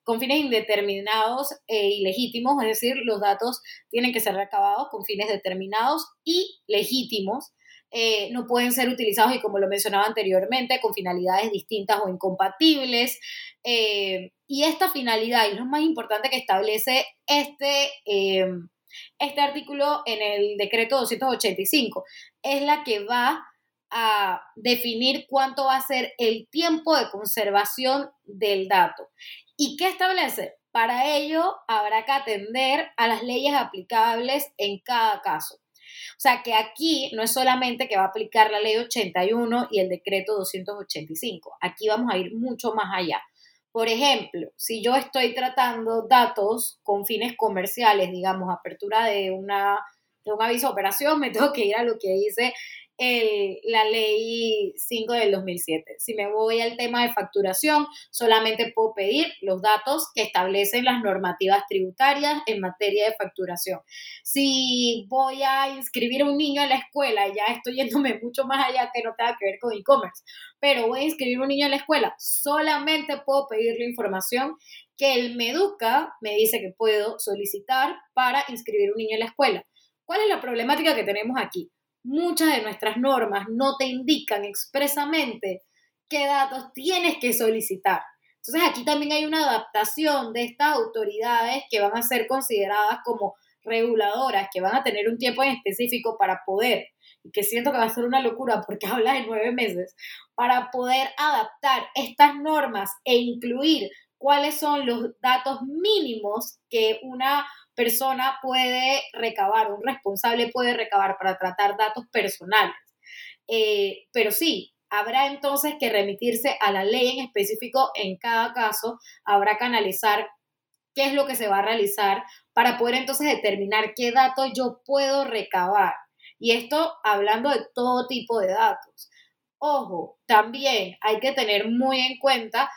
con fines indeterminados e ilegítimos, es decir, los datos tienen que ser recabados con fines determinados y legítimos. Eh, no pueden ser utilizados, y como lo mencionaba anteriormente, con finalidades distintas o incompatibles. Eh, y esta finalidad, y lo más importante que establece este, este artículo en el decreto 285, es la que va a definir cuánto va a ser el tiempo de conservación del dato. ¿Y qué establece? Para ello habrá que atender a las leyes aplicables en cada caso. O sea que aquí no es solamente que va a aplicar la ley 81 y el decreto 285, aquí vamos a ir mucho más allá. Por ejemplo, si yo estoy tratando datos con fines comerciales, digamos, apertura de, una, de un aviso de operación, me tengo que ir a lo que dice la ley 5 del 2007. Si me voy al tema de facturación, solamente puedo pedir los datos que establecen las normativas tributarias en materia de facturación. Si voy a inscribir a un niño en la escuela, ya estoy yéndome [LAUGHS] mucho más allá que no tenga que ver con e-commerce, pero voy a inscribir a un niño en la escuela, solamente puedo pedir la información que el Meduca me dice que puedo solicitar para inscribir a un niño en la escuela. ¿Cuál es la problemática que tenemos aquí? Muchas de nuestras normas no te indican expresamente qué datos tienes que solicitar. Entonces aquí también hay una adaptación de estas autoridades que van a ser consideradas como reguladoras, que van a tener un tiempo específico para poder, y que siento que va a ser una locura porque [LAUGHS] habla de nueve meses, para poder adaptar estas normas e incluir cuáles son los datos mínimos que una persona puede recabar, un responsable puede recabar para tratar datos personales. Eh, pero sí, habrá entonces que remitirse a la ley en específico en cada caso, habrá que analizar qué es lo que se va a realizar para poder entonces determinar qué datos yo puedo recabar. Y esto hablando de todo tipo de datos. Ojo, también hay que tener muy en cuenta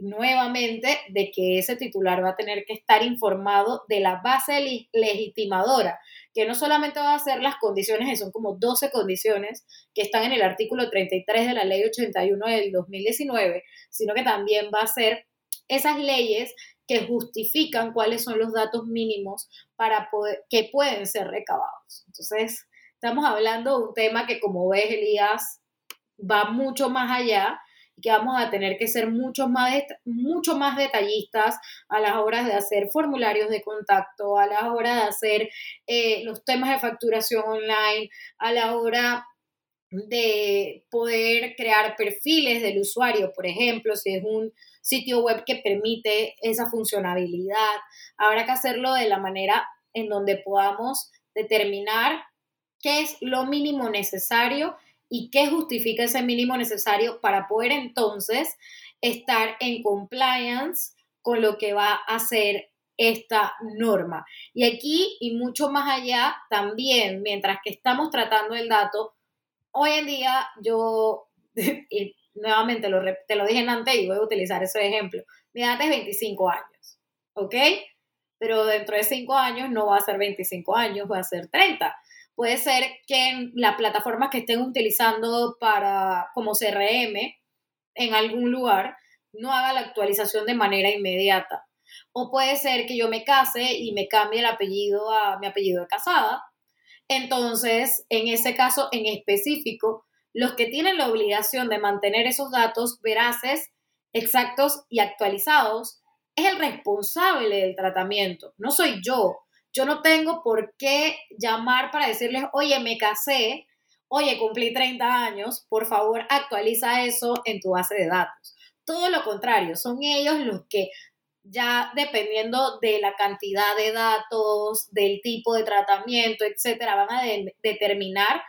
nuevamente de que ese titular va a tener que estar informado de la base legitimadora, que no solamente va a ser las condiciones, que son como 12 condiciones que están en el artículo 33 de la ley 81 del 2019, sino que también va a ser esas leyes que justifican cuáles son los datos mínimos para que pueden ser recabados. Entonces, estamos hablando de un tema que, como ves, Elías, va mucho más allá que vamos a tener que ser mucho más, mucho más detallistas a las horas de hacer formularios de contacto, a la hora de hacer eh, los temas de facturación online, a la hora de poder crear perfiles del usuario, por ejemplo, si es un sitio web que permite esa funcionalidad, habrá que hacerlo de la manera en donde podamos determinar qué es lo mínimo necesario y qué justifica ese mínimo necesario para poder entonces estar en compliance con lo que va a ser esta norma. Y aquí y mucho más allá también, mientras que estamos tratando el dato, hoy en día yo, [LAUGHS] y nuevamente lo, te lo dije antes y voy a utilizar ese ejemplo, mi edad es 25 años, ¿ok? Pero dentro de 5 años no va a ser 25 años, va a ser 30. Puede ser que la plataforma que estén utilizando para como CRM en algún lugar no haga la actualización de manera inmediata. O puede ser que yo me case y me cambie el apellido a mi apellido de casada. Entonces, en ese caso en específico, los que tienen la obligación de mantener esos datos veraces, exactos y actualizados es el responsable del tratamiento, no soy yo. Yo no tengo por qué llamar para decirles, oye, me casé, oye, cumplí 30 años, por favor actualiza eso en tu base de datos. Todo lo contrario, son ellos los que ya dependiendo de la cantidad de datos, del tipo de tratamiento, etcétera, van a determinar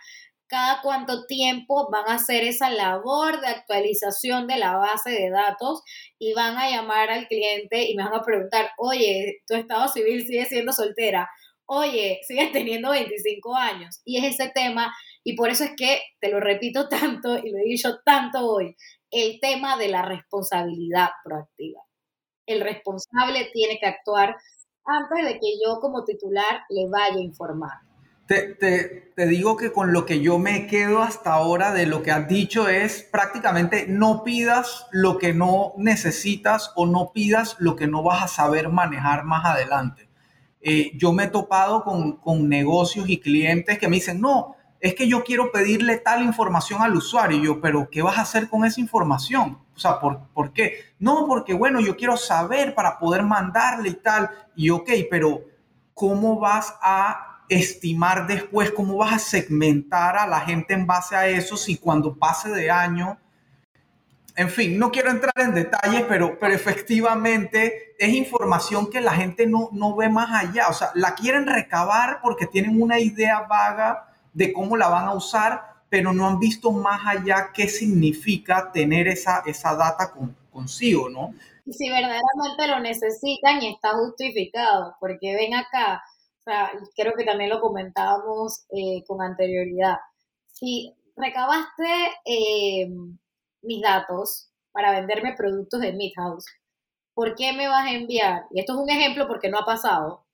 cada cuánto tiempo van a hacer esa labor de actualización de la base de datos y van a llamar al cliente y me van a preguntar, oye, tu estado civil sigue siendo soltera, oye, sigues teniendo 25 años. Y es ese tema, y por eso es que, te lo repito [LAUGHS] tanto y lo he dicho tanto hoy, el tema de la responsabilidad proactiva. El responsable tiene que actuar antes de que yo como titular le vaya a informar. Te, digo que con lo que yo me quedo hasta ahora de lo que has dicho es prácticamente no pidas lo que no necesitas o no pidas lo que no vas a saber manejar más adelante. Eh, yo me he topado con, con negocios y clientes que me dicen, no, es que yo quiero pedirle tal información al usuario. Pero ¿qué vas a hacer con esa información? O sea, ¿por, ¿por qué? No, porque bueno, yo quiero saber para poder mandarle y tal. Y ok, pero ¿cómo vas a estimar después cómo vas a segmentar a la gente en base a eso si cuando pase de año, en fin, no quiero entrar en detalles, pero, pero efectivamente es información que la gente no, no ve más allá, o sea, la quieren recabar porque tienen una idea vaga de cómo la van a usar, pero no han visto más allá qué significa tener esa, esa data consigo, ¿no? Si verdaderamente lo necesitan y está justificado, porque ven acá, o sea, creo que también lo comentábamos eh, con anterioridad. Si recabaste eh, mis datos para venderme productos de Midhouse, ¿por qué me vas a enviar? Y esto es un ejemplo porque no ha pasado.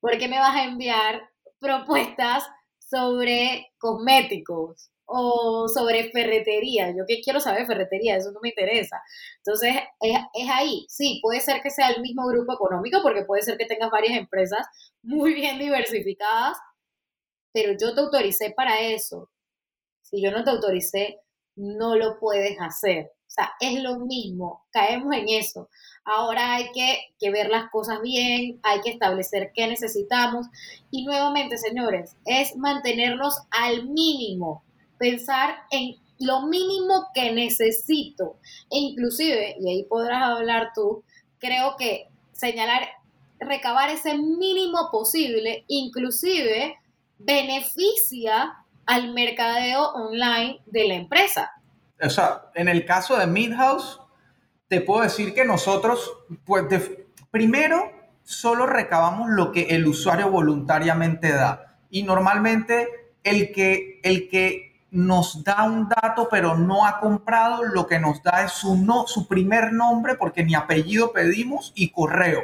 ¿Por qué me vas a enviar propuestas sobre cosméticos o sobre ferretería. Yo qué quiero saber ferretería, eso no me interesa. Entonces, es, es, ahí. Sí, puede ser que sea el mismo grupo económico, porque puede ser que tengas varias empresas muy bien diversificadas, pero yo te autoricé para eso. Si yo no te autoricé, no lo puedes hacer. O sea, es lo mismo, caemos en eso. Ahora hay que, que, ver las cosas bien, hay que establecer qué necesitamos. Y nuevamente, señores, es mantenernos al mínimo pensar en lo mínimo que necesito. E inclusive, y ahí podrás hablar tú, creo que señalar, recabar ese mínimo posible, inclusive beneficia al mercadeo online de la empresa. O sea, en el caso de Midhouse, te puedo decir que nosotros, pues, primero, solo recabamos lo que el usuario voluntariamente da. Y normalmente el que, el que nos da un dato, pero no ha comprado, lo que nos da es su, no, su primer nombre, porque ni apellido pedimos, y correo.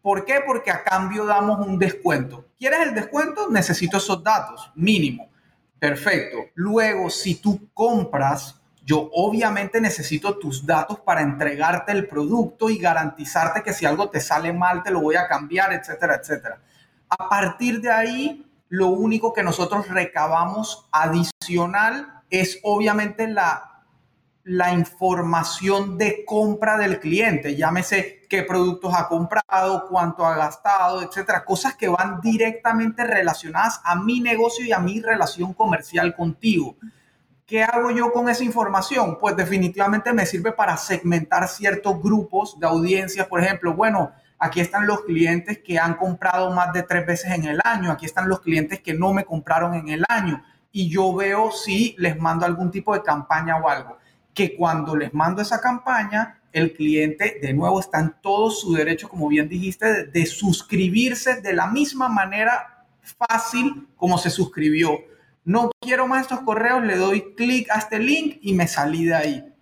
¿Por qué? Porque a cambio damos un descuento. ¿Quieres el descuento? Necesito esos datos, mínimo. Perfecto. Luego, si tú compras, yo obviamente necesito tus datos para entregarte el producto y garantizarte que si algo te sale mal, te lo voy a cambiar, etcétera, etcétera. A partir de ahí, lo único que nosotros recabamos adicional es obviamente la, la información de compra del cliente. Llámese qué productos ha comprado, cuánto ha gastado, etcétera. Cosas que van directamente relacionadas a mi negocio y a mi relación comercial contigo. ¿Qué hago yo con esa información? Pues definitivamente me sirve para segmentar ciertos grupos de audiencia. Por ejemplo, bueno, aquí están los clientes que han comprado más de tres veces en el año, aquí están los clientes que no me compraron en el año y yo veo si les mando algún tipo de campaña o algo. Que cuando les mando esa campaña, el cliente de nuevo está en todo su derecho, como bien dijiste, de, suscribirse de la misma manera fácil como se suscribió. No quiero más estos correos, le doy clic a este link y me salí de ahí.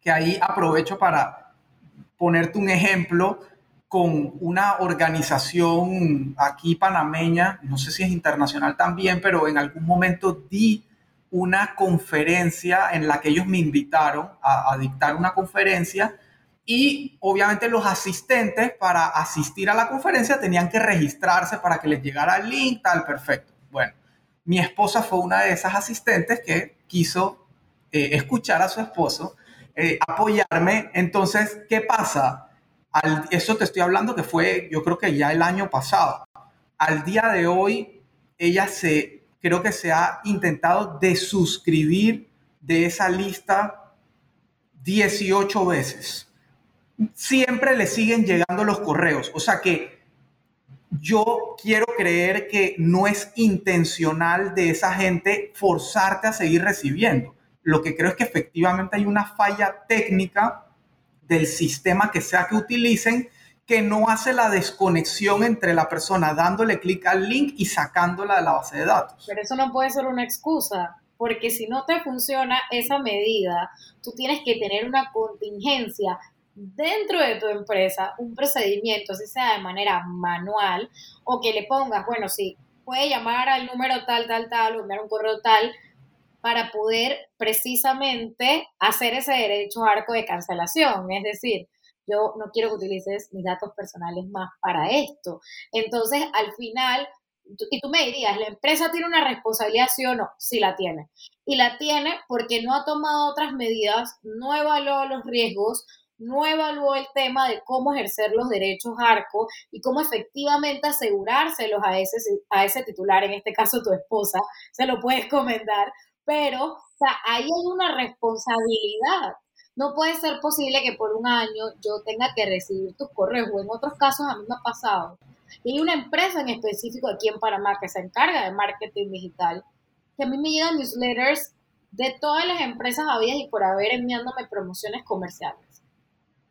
Que ahí aprovecho para ponerte un ejemplo con una organización aquí panameña, no sé si es internacional también, pero en algún momento di una conferencia en la que ellos me invitaron a, dictar una conferencia y obviamente los asistentes para asistir a la conferencia tenían que registrarse para que les llegara el link, tal, perfecto. Bueno, mi esposa fue una de esas asistentes que quiso eh, escuchar a su esposo, eh, apoyarme. Entonces, ¿qué pasa? Eso te estoy hablando que fue, yo creo que ya el año pasado. Al día de hoy, ella se, creo que se ha intentado desuscribir de esa lista 18 veces. Siempre le siguen llegando los correos. O sea que yo quiero creer que no es intencional de esa gente forzarte a seguir recibiendo. Lo que creo es que efectivamente hay una falla técnica del sistema que sea que utilicen que no hace la desconexión entre la persona dándole clic al link y sacándola de la base de datos. Pero eso no puede ser una excusa, porque si no te funciona esa medida, tú tienes que tener una contingencia dentro de tu empresa, un procedimiento, así sea de manera manual, o que le pongas, bueno, sí, puede llamar al número tal, tal, tal, o enviar un correo tal, para poder precisamente hacer ese derecho arco de cancelación. Es decir, yo no quiero que utilices mis datos personales más para esto. Entonces, al final, y tú me dirías, ¿la empresa tiene una responsabilidad sí o no? Sí la tiene. Y la tiene porque no ha tomado otras medidas, no evaluó los riesgos, no evaluó el tema de cómo ejercer los derechos ARCO y cómo efectivamente asegurárselos a ese, a ese titular, en este caso tu esposa, se lo puedes comentar, pero o sea, ahí hay una responsabilidad. No puede ser posible que por un año yo tenga que recibir tus correos, o en otros casos a mí me ha pasado. Y hay una empresa en específico aquí en Panamá que se encarga de marketing digital, que a mí me llegan newsletters de todas las empresas habidas y por haber enviándome promociones comerciales.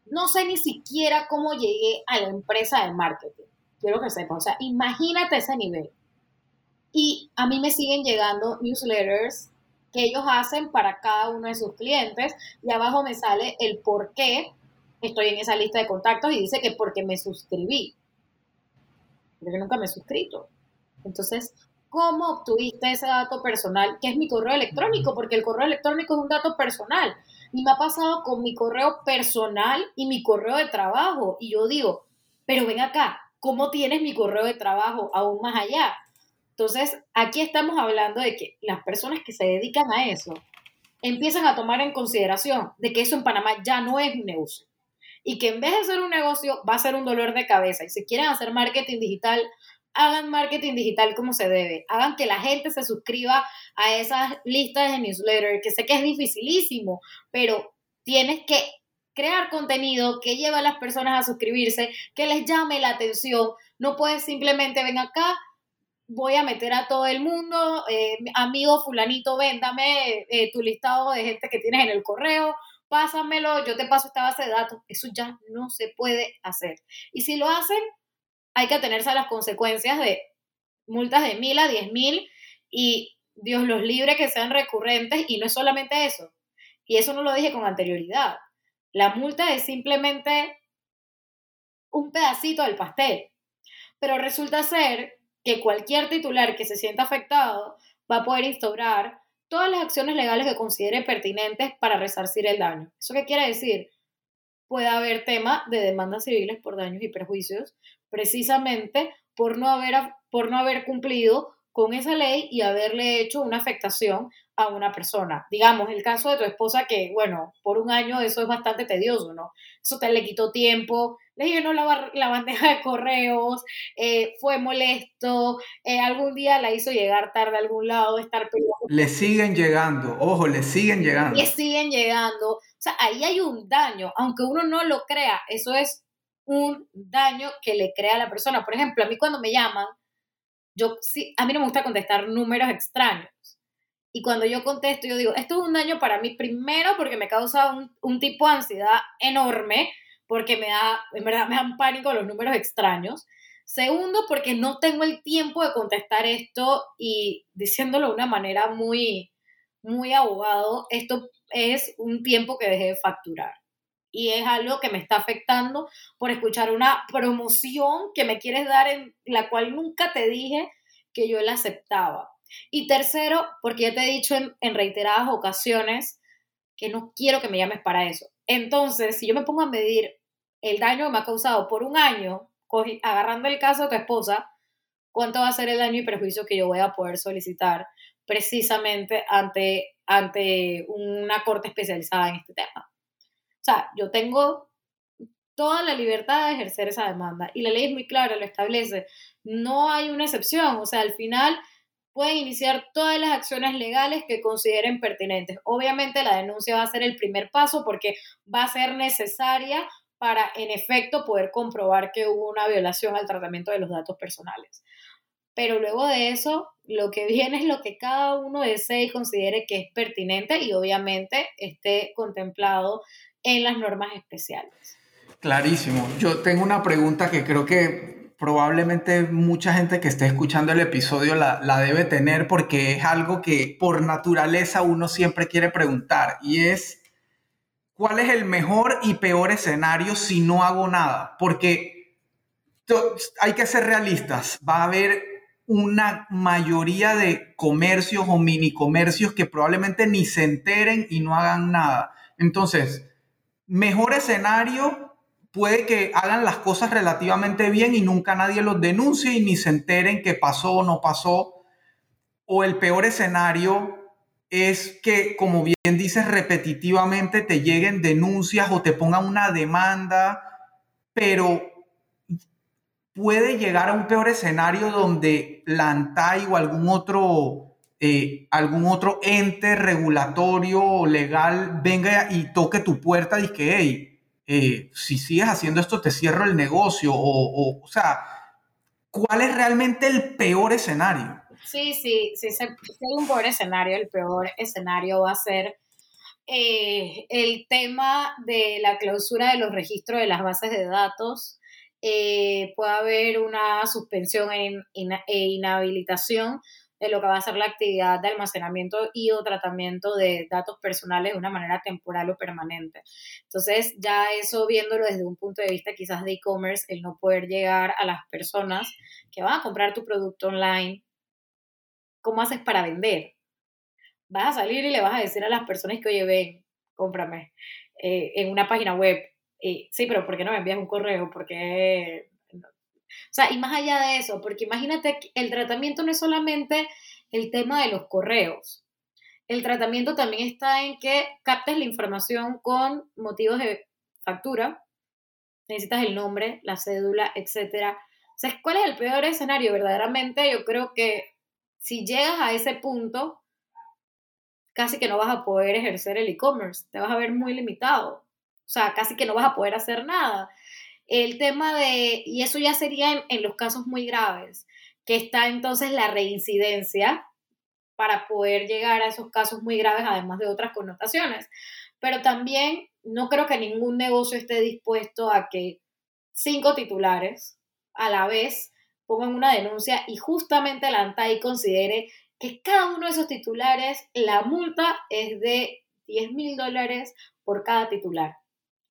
No sé ni siquiera cómo llegué a la empresa de marketing. Quiero que sepa, o sea, imagínate ese nivel. Y a mí me siguen llegando newsletters ellos hacen para cada uno de sus clientes y abajo me sale el por qué estoy en esa lista de contactos y dice que porque me suscribí. Porque nunca me he suscrito. Entonces, ¿cómo obtuviste ese dato personal que es mi correo electrónico? Porque el correo electrónico es un dato personal. Y me ha pasado con mi correo personal y mi correo de trabajo. Y yo digo, pero ven acá, ¿cómo tienes mi correo de trabajo aún más allá? Entonces, aquí estamos hablando de que las personas que se dedican a eso empiezan a tomar en consideración de que eso en Panamá ya no es un negocio y que en vez de ser un negocio va a ser un dolor de cabeza. Y si quieren hacer marketing digital, hagan marketing digital como se debe. Hagan que la gente se suscriba a esas listas de newsletter, que sé que es dificilísimo, pero tienes que crear contenido que lleve a las personas a suscribirse, que les llame la atención. No puedes simplemente ven acá, voy a meter a todo el mundo, eh, amigo fulanito, véndame eh, tu listado de gente que tienes en el correo, pásamelo, yo te paso esta base de datos. Eso ya no se puede hacer. Y si lo hacen, hay que atenerse a las consecuencias de multas de mil a diez mil y Dios los libre que sean recurrentes y no es solamente eso. Y eso no lo dije con anterioridad. La multa es simplemente un pedacito del pastel. Pero resulta ser que cualquier titular que se sienta afectado va a poder instaurar todas las acciones legales que considere pertinentes para resarcir el daño. ¿Eso qué quiere decir? Puede haber tema de demandas civiles por daños y perjuicios, precisamente por no haber, por no haber cumplido con esa ley y haberle hecho una afectación a una persona. Digamos, el caso de tu esposa que, bueno, por un año eso es bastante tedioso, ¿no? Eso te le quitó tiempo, le llenó la, la bandeja de correos, eh, fue molesto, eh, algún día la hizo llegar tarde a algún lado, estar peleando. Le siguen llegando, ojo, le siguen llegando. Le siguen llegando. O sea, ahí hay un daño, aunque uno no lo crea, eso es un daño que le crea a la persona. Por ejemplo, a mí cuando me llaman, yo sí, a mí no me gusta contestar números extraños. Y cuando yo contesto, yo digo, esto es un daño para mí primero porque me causa un, un tipo de ansiedad enorme, porque me da, en verdad me dan pánico los números extraños. Segundo, porque no tengo el tiempo de contestar esto y diciéndolo de una manera muy, muy abogado, esto es un tiempo que dejé de facturar. Y es algo que me está afectando por escuchar una promoción que me quieres dar en la cual nunca te dije que yo la aceptaba. Y tercero, porque ya te he dicho en, en reiteradas ocasiones que no quiero que me llames para eso. Entonces, si yo me pongo a medir el daño que me ha causado por un año, agarrando el caso de tu esposa, ¿cuánto va a ser el daño y perjuicio que yo voy a poder solicitar precisamente ante, ante una corte especializada en este tema? O sea, yo tengo toda la libertad de ejercer esa demanda y la ley es muy clara, lo establece. No hay una excepción, o sea, al final pueden iniciar todas las acciones legales que consideren pertinentes. Obviamente la denuncia va a ser el primer paso porque va a ser necesaria para, en efecto, poder comprobar que hubo una violación al tratamiento de los datos personales. Pero luego de eso, lo que [LAUGHS] viene es lo que cada uno desee y considere que es pertinente y obviamente esté contemplado en las normas especiales. Clarísimo. Yo tengo una pregunta que creo que probablemente mucha gente que esté escuchando el episodio la, la, debe tener porque es algo que por naturaleza uno siempre quiere preguntar y es cuál es el mejor y peor escenario si no hago nada, porque hay que ser realistas, va a haber una mayoría de comercios o mini comercios que probablemente ni se enteren y no hagan nada. Entonces, mejor escenario puede que hagan las cosas relativamente bien y nunca nadie los denuncie y ni se enteren que pasó o no pasó. O el peor escenario es que, como bien dices, repetitivamente te lleguen denuncias o te pongan una demanda, pero puede llegar a un peor escenario donde la ANTAI o algún otro, eh, algún otro ente regulatorio o legal venga y toque tu puerta y que, hey, eh, si sigues haciendo esto te cierro el negocio o, o, o sea, ¿cuál es realmente el peor escenario? Sí, sí, sí, si hay un peor escenario, el peor escenario va a ser eh, el tema de la clausura de los registros de las bases de datos. Eh, puede haber una suspensión e inhabilitación de lo que va a ser la actividad de almacenamiento y o tratamiento de datos personales de una manera temporal o permanente. Entonces, ya eso viéndolo desde un punto de vista quizás de e-commerce, el no poder llegar a las personas que van a comprar tu producto online ¿cómo haces para vender? Vas a salir y le vas a decir a las personas que, oye, ven, cómprame eh, en una página web. sí, pero ¿por qué no me envías un correo? Porque... O sea, y más allá de eso, porque imagínate, el tratamiento no es solamente el tema de los correos. El tratamiento también está en que captes la información con motivos de factura. Necesitas el nombre, la cédula, etc. O sea, ¿cuál es el peor escenario? Verdaderamente, yo creo que si llegas a ese punto, casi que no vas a poder ejercer el e-commerce, te vas a ver muy limitado. O sea, casi que no vas a poder hacer nada. El tema de, y eso ya sería en, los casos muy graves, que está entonces la reincidencia para poder llegar a esos casos muy graves, además de otras connotaciones. Pero también no creo que ningún negocio esté dispuesto a que cinco titulares a la vez pongan una denuncia y justamente la ANTAI considere que cada uno de esos titulares, la multa es de 10 mil dólares por cada titular.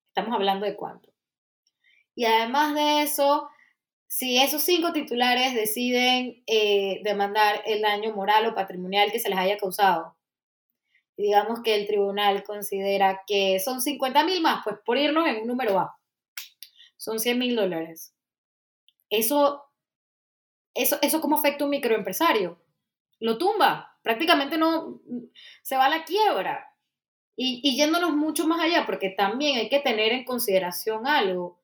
Estamos hablando de cuánto. Y además de eso, si esos cinco titulares deciden eh, demandar el daño moral o patrimonial que se les haya causado, digamos que el tribunal considera que son 50 mil más, pues por irnos en un número bajo, son 100 mil dólares. Eso eso, eso cómo afecta a un microempresario. Lo tumba, prácticamente no, se va a la quiebra. Y, y yéndonos mucho más allá, porque también hay que tener en consideración algo.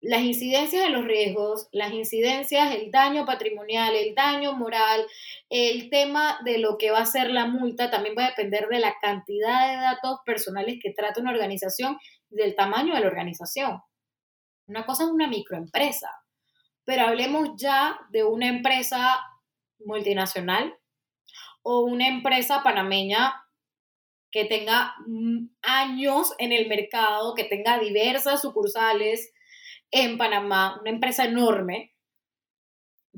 Las incidencias de los riesgos, las incidencias, el daño patrimonial, el daño moral, el tema de lo que va a ser la multa, también va a depender de la cantidad de datos personales que trata una organización y del tamaño de la organización. Una cosa es una microempresa, pero hablemos ya de una empresa multinacional o una empresa panameña que tenga mm, años en el mercado, que tenga diversas sucursales en Panamá, una empresa enorme,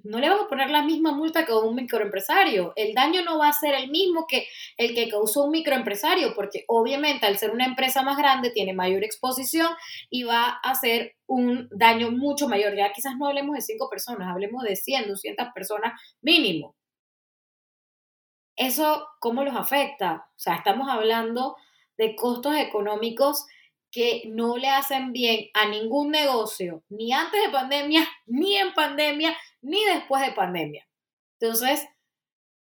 no le vamos a poner la misma multa que a un microempresario. El daño no va a ser el mismo que el que causó un microempresario, porque obviamente al ser una empresa más grande tiene mayor exposición y va a hacer un daño mucho mayor. Ya quizás no hablemos de cinco personas, hablemos de 100, 200 personas mínimo. ¿Eso cómo los afecta? O sea, estamos hablando de costos económicos que no le hacen bien a ningún negocio, ni antes de pandemia, ni en pandemia, ni después de pandemia. Entonces,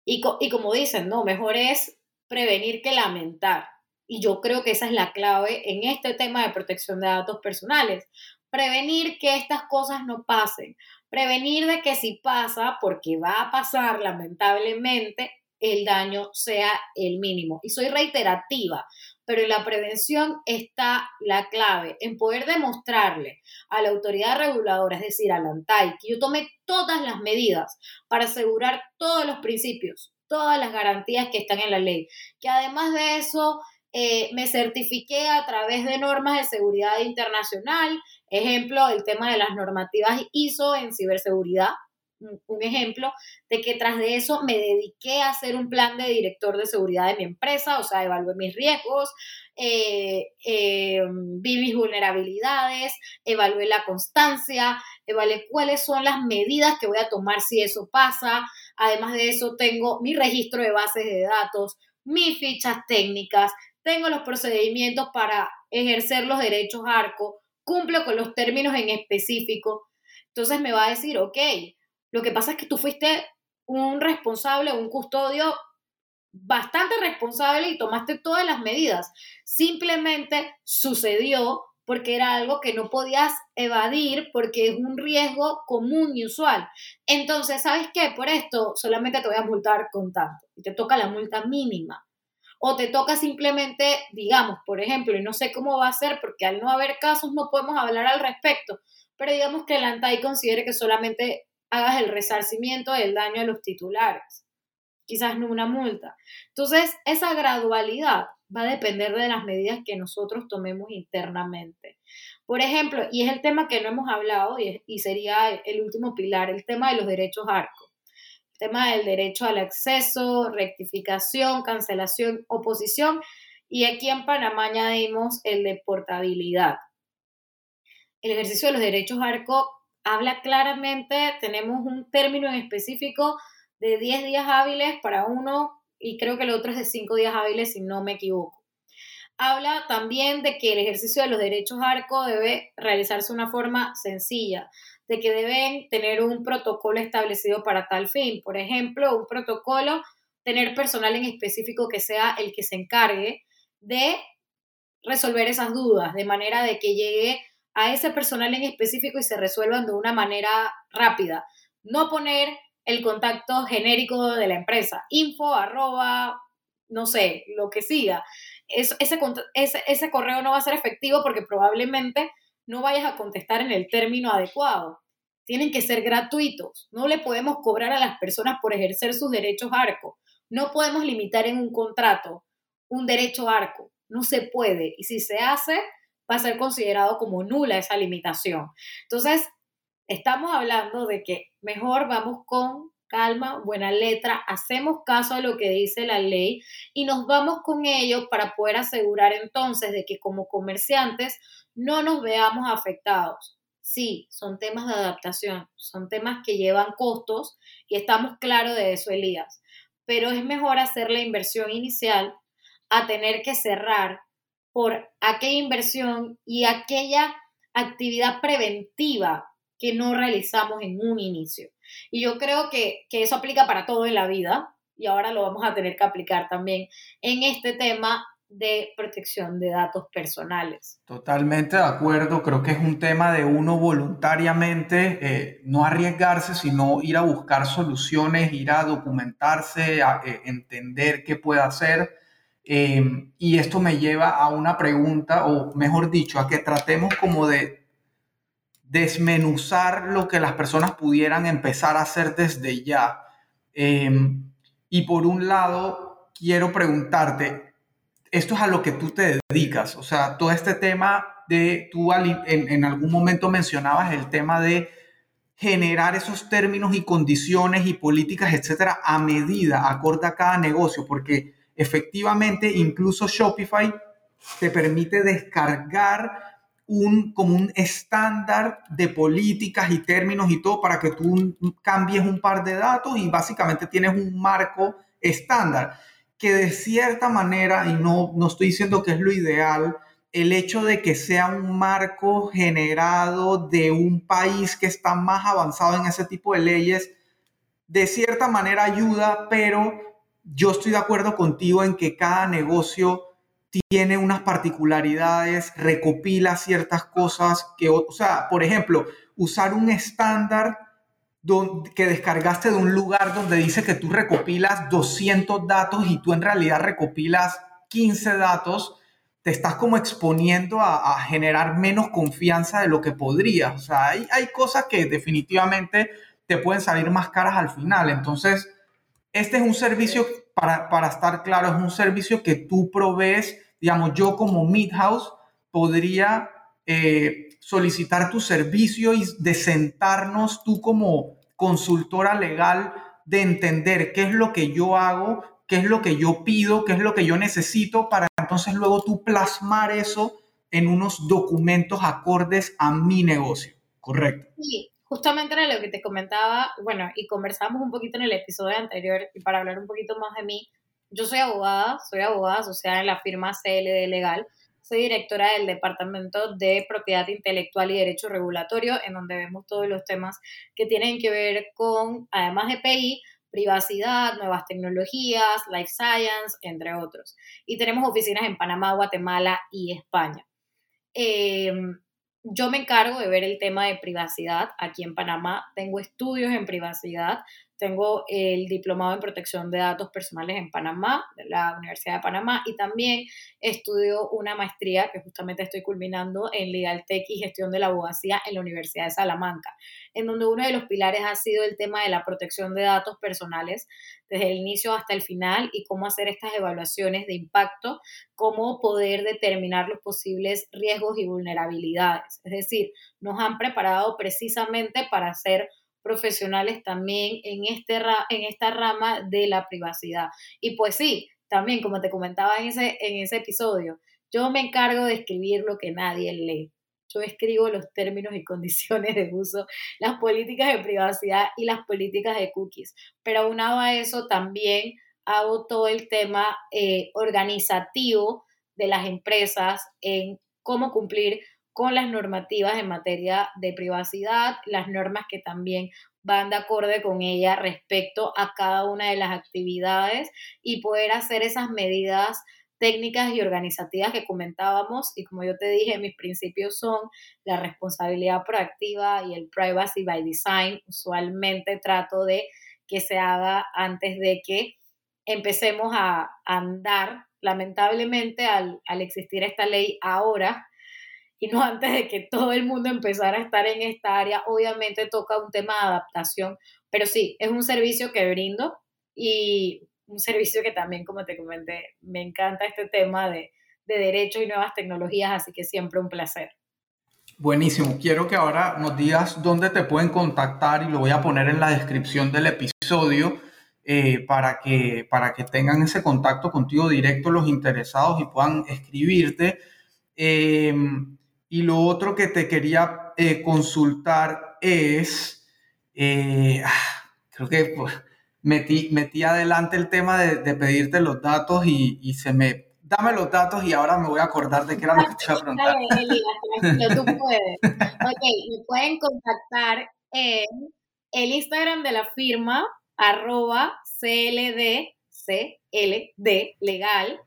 y, y como dicen, no, mejor es prevenir que lamentar. Y yo creo que esa es la clave en este tema de protección de datos personales. Prevenir que estas cosas no pasen. Prevenir de que si pasa, porque va a pasar lamentablemente, el daño sea el mínimo. Y soy reiterativa, pero en la prevención está la clave, en poder demostrarle a la autoridad reguladora, es decir, al ANTAI, que yo tome todas las medidas para asegurar todos los principios, todas las garantías que están en la ley, que además de eso eh, me certifiqué a través de normas de seguridad internacional, ejemplo, el tema de las normativas ISO en ciberseguridad, un ejemplo de que tras de eso me dediqué a hacer un plan de director de seguridad de mi empresa, o sea, evalué mis riesgos, eh, eh, vi mis vulnerabilidades, evalué la constancia, evalué cuáles son las medidas que voy a tomar si eso pasa. Además de eso, tengo mi registro de bases de datos, mis fichas técnicas, tengo los procedimientos para ejercer los derechos ARCO, cumplo con los términos en específico. Entonces me va a decir, ok, lo que pasa es que tú fuiste un responsable, un custodio bastante responsable y tomaste todas las medidas. Simplemente sucedió porque era algo que no podías evadir porque es un riesgo común y usual. Entonces, ¿sabes qué? Por esto solamente te voy a multar con tanto y te toca la multa mínima. O te toca simplemente, digamos, por ejemplo, y no sé cómo va a ser porque al no haber casos no podemos hablar al respecto, pero digamos que el ANTAI considere que solamente hagas el resarcimiento del daño a los titulares, quizás no una multa. Entonces, esa gradualidad va a depender de las medidas que nosotros tomemos internamente. Por ejemplo, y es el tema que no hemos hablado y, sería el último pilar, el tema de los derechos ARCO. El tema del derecho al acceso, rectificación, cancelación, oposición. Y aquí en Panamá añadimos el de portabilidad. El ejercicio de los derechos ARCO habla claramente, tenemos un término en específico de 10 días hábiles para uno y creo que el otro es de 5 días hábiles si no me equivoco. Habla también de que el ejercicio de los derechos ARCO debe realizarse de una forma sencilla, de que deben tener un protocolo establecido para tal fin. Por ejemplo, un protocolo, tener personal en específico que sea el que se encargue de resolver esas dudas, de manera de que llegue a ese personal en específico y se resuelvan de una manera rápida. No poner el contacto genérico de la empresa, info, arroba, no sé, lo que siga. ese, ese, correo no va a ser efectivo porque probablemente no vayas a contestar en el término adecuado. Tienen que ser gratuitos. No le podemos cobrar a las personas por ejercer sus derechos arco. No podemos limitar en un contrato un derecho arco. No se puede. Y si se hace, va a ser considerado como nula esa limitación. Entonces, estamos hablando de que mejor vamos con calma, buena letra, hacemos caso a lo que dice la ley y nos vamos con ello para poder asegurar entonces de que como comerciantes no nos veamos afectados. Sí, son temas de adaptación, son temas que llevan costos y estamos claros de eso, Elías, pero es mejor hacer la inversión inicial a tener que cerrar por aquella inversión y aquella actividad preventiva que no realizamos en un inicio. Y yo creo que, eso aplica para todo en la vida y ahora lo vamos a tener que aplicar también en este tema de protección de datos personales. Totalmente de acuerdo, creo que es un tema de uno voluntariamente eh, no arriesgarse, sino ir a buscar soluciones, ir a documentarse, a eh, entender qué puede hacer Em, y esto me lleva a una pregunta, o mejor dicho, a que tratemos como de desmenuzar lo que las personas pudieran empezar a hacer desde ya. Em, y por un lado, quiero preguntarte, esto es a lo que tú te dedicas, o sea, todo este tema de, tú en, algún momento mencionabas el tema de generar esos términos y condiciones y políticas, etcétera, a medida, acorde a cada negocio, porque efectivamente incluso Shopify te permite descargar un, como un estándar de políticas y términos y todo para que tú cambies un par de datos y básicamente tienes un marco estándar. Que de cierta manera, y no, no estoy diciendo que es lo ideal, el hecho de que sea un marco generado de un país que está más avanzado en ese tipo de leyes, de cierta manera ayuda, pero yo estoy de acuerdo contigo en que cada negocio tiene unas particularidades, recopila ciertas cosas que, o sea, por ejemplo, usar un estándar que descargaste de un lugar donde dice que tú recopilas 200 datos y tú en realidad recopilas 15 datos, te estás como exponiendo a, generar menos confianza de lo que podría. O sea, hay, hay cosas que definitivamente te pueden salir más caras al final. Entonces, este es un servicio, para, para estar claro, es un servicio que tú provees digamos, yo como Midhouse podría eh, solicitar tu servicio y de sentarnos tú como consultora legal de entender qué es lo que yo hago, qué es lo que yo pido, qué es lo que yo necesito para entonces luego tú plasmar eso en unos documentos acordes a mi negocio, ¿correcto? Sí, justamente era lo que te comentaba, bueno, y conversamos un poquito en el episodio anterior, y para hablar un poquito más de mí, yo soy abogada, soy abogada asociada en la firma CLD Legal. Soy directora del Departamento de Propiedad Intelectual y Derecho Regulatorio, en donde vemos todos los temas que tienen que ver con, además de PI, privacidad, nuevas tecnologías, life science, entre otros. Y tenemos oficinas en Panamá, Guatemala y España. Em, yo me encargo de ver el tema de privacidad aquí en Panamá. Tengo estudios en privacidad. Tengo el diplomado en protección de datos personales en Panamá, de la Universidad de Panamá, y también estudio una maestría que justamente estoy culminando en Legal Tech y Gestión de la Abogacía en la Universidad de Salamanca, en donde uno de los pilares ha sido el tema de la protección de datos personales desde el inicio hasta el final y cómo hacer estas evaluaciones de impacto, cómo poder determinar los posibles riesgos y vulnerabilidades. Es decir, nos han preparado precisamente para hacer profesionales también en, este en esta rama de la privacidad. Y pues sí, también como te comentaba en ese, en ese episodio, yo me encargo de escribir lo que nadie lee. Yo escribo los términos y [LAUGHS] condiciones de uso, las políticas de privacidad y las políticas de cookies. Pero aunado a eso, también hago todo el tema eh, organizativo de las empresas en cómo cumplir con las normativas en materia de privacidad, las normas que también van de acorde con ella respecto a cada una de las actividades y poder hacer esas medidas técnicas y organizativas que comentábamos y como yo te dije, mis principios son la responsabilidad proactiva y el privacy by design. Usualmente trato de que se haga antes de que empecemos a andar. Lamentablemente, al, al existir esta ley ahora, y no antes de que todo el mundo empezara a estar en esta área. Obviamente toca un tema de adaptación, pero sí, es un servicio que brindo y un servicio que también, como te comenté, me encanta este tema de, de derechos y nuevas tecnologías, así que siempre un placer. Buenísimo. Quiero que ahora nos digas dónde te pueden contactar y lo voy a poner en la descripción del episodio eh, para, que, para que tengan ese contacto contigo directo los interesados y puedan escribirte. Eh, y lo otro que te quería eh, consultar es, eh, ah, creo que pues, metí, metí adelante el tema de, pedirte los datos y, se me... Dame los datos y ahora me voy a acordar de qué era lo que te iba a preguntar. [LAUGHS] tú puedes. Ok, me pueden contactar en el Instagram de la firma, arroba CLD, CLD legal,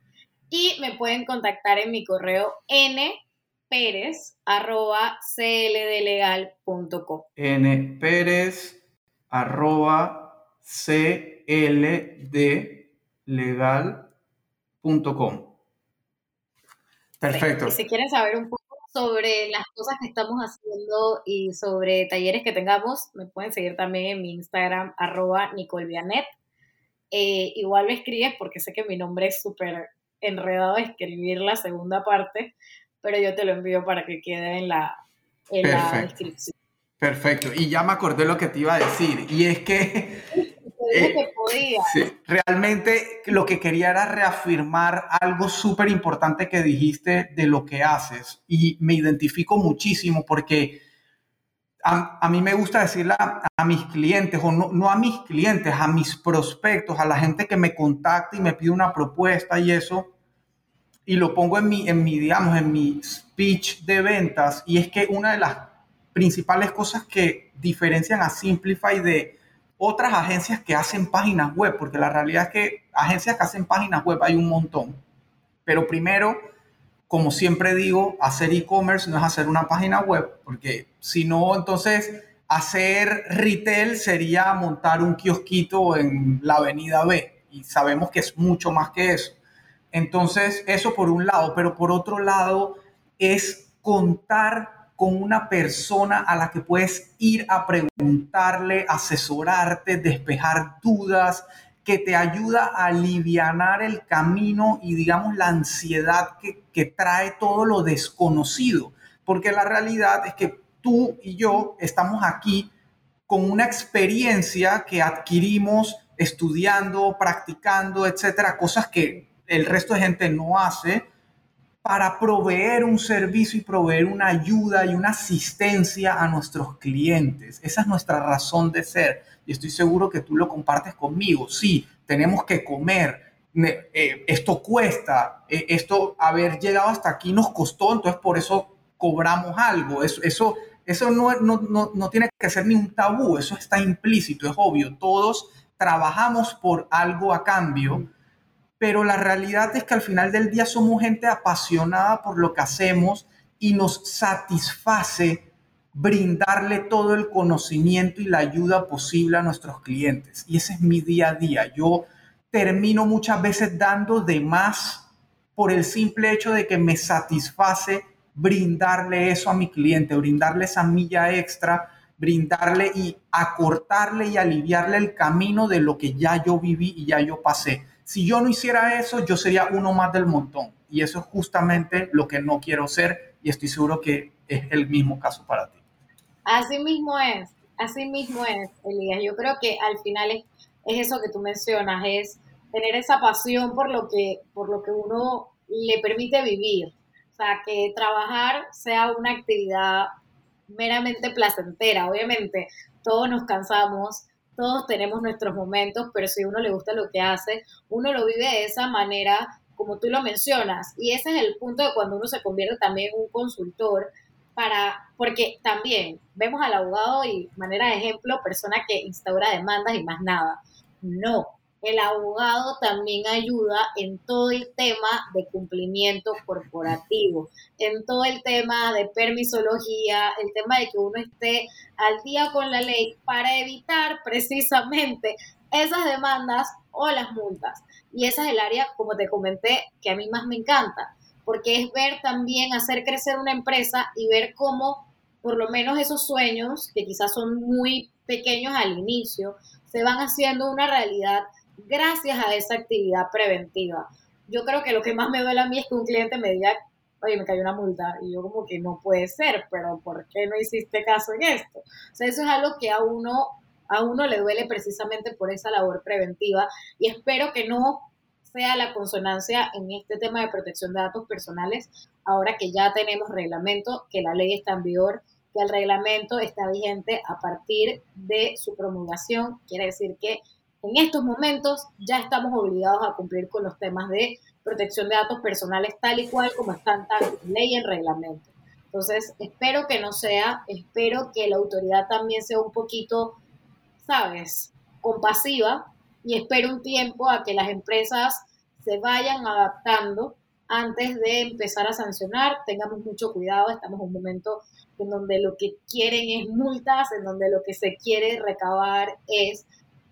y me pueden contactar en mi correo n Pérez arroba cldlegal.com. N Pérez arroba cldlegal.com. Perfecto. Y si quieren saber un poco sobre las cosas que estamos haciendo y sobre talleres que tengamos, me pueden seguir también en mi Instagram, arroba nicolvianet. Eh, igual me escribes porque sé que mi nombre es súper enredado de escribir la segunda parte, pero yo te lo envío para que quede en la, en la descripción. Perfecto, y ya me acordé lo que te iba a decir, y es que... [LAUGHS] Eh, podía. realmente lo que quería era reafirmar algo súper importante que dijiste de lo que haces, y me identifico muchísimo porque a, mí me gusta decirle a, mis clientes, o no, no, a mis clientes, a mis prospectos, a la gente que me contacta y me pide una propuesta y eso, y lo pongo en mi, en mi, digamos, en mi speech de ventas, y es que una de las principales cosas que diferencian a Simplify de otras agencias que hacen páginas web, porque la realidad es que agencias que hacen páginas web hay un montón, pero primero, como siempre digo, hacer e-commerce no es hacer una página web, porque si no, entonces hacer retail sería montar un kiosquito en la avenida B, y sabemos que es mucho más que eso. Entonces, eso por un lado, pero por otro lado es contar con una persona a la que puedes ir a preguntarle, asesorarte, despejar dudas, que te ayuda a aliviar el camino y digamos la ansiedad que, que trae todo lo desconocido. Porque la realidad es que tú y yo estamos aquí con una experiencia que adquirimos estudiando, practicando, etcétera, cosas que el resto de gente no hace para proveer un servicio y proveer una ayuda y una asistencia a nuestros clientes. Esa es nuestra razón de ser y estoy seguro que tú lo compartes conmigo. Sí, tenemos que comer, eh, esto cuesta, eh, esto haber llegado hasta aquí nos costó, entonces por eso cobramos algo. Eso, eso, eso no, no, no tiene que ser ni un tabú, eso está implícito, es obvio. Todos trabajamos por algo a cambio pero la realidad es que al final del día somos gente apasionada por lo que hacemos y nos satisface brindarle todo el conocimiento y la ayuda posible a nuestros clientes. Y ese es mi día a día. Yo termino muchas veces dando de más por el simple hecho de que me satisface brindarle eso a mi cliente, brindarle esa milla extra, brindarle y acortarle y aliviarle el camino de lo que ya yo viví y ya yo pasé. Si yo no hiciera eso, yo sería uno más del montón. Y eso es justamente lo que no quiero ser y estoy seguro que es el mismo caso para ti. Así mismo es, así mismo es, Elías. Yo creo que al final es, eso que tú mencionas, es tener esa pasión por lo que, por lo que uno le permite vivir. O sea, que trabajar sea una actividad meramente placentera. Obviamente, todos nos cansamos, todos tenemos nuestros momentos, pero si a uno le gusta lo que hace, uno lo vive de esa manera como tú lo mencionas. Y ese es el punto de cuando uno se convierte también en un consultor para, porque también vemos al abogado y manera de ejemplo, persona que instaura demandas y más nada. No, el abogado también ayuda en todo el tema de cumplimiento corporativo, en todo el tema de permisología, el tema de que uno esté al día con la ley para evitar [LAUGHS] precisamente esas demandas o las multas. Y esa es el área, como te comenté, que a mí más me encanta, porque es ver también hacer crecer una empresa y ver cómo por lo menos esos sueños, que quizás son muy pequeños al inicio, se van haciendo una realidad gracias a esa actividad preventiva. Yo creo que lo que más me duele a mí es que un cliente me diga, oye, me cayó una multa, y yo como que no puede ser, pero ¿por qué no hiciste caso en esto? O sea, eso es algo que a uno, a uno le duele precisamente por esa labor preventiva, y espero que no sea la consonancia en este tema de protección de datos personales, ahora que ya tenemos reglamento, que la ley está en vigor, que el reglamento está vigente a partir de su promulgación, quiere decir que en estos momentos ya estamos obligados a cumplir con los temas de protección de datos personales tal y cual como están tanto en ley y en reglamento. Entonces, espero que no sea, espero que la autoridad también sea un poquito, ¿sabes?, compasiva y espero un tiempo a que las empresas se vayan adaptando antes de empezar a sancionar. Tengamos mucho cuidado, estamos en un momento en donde lo que quieren es multas, en donde lo que se quiere recabar es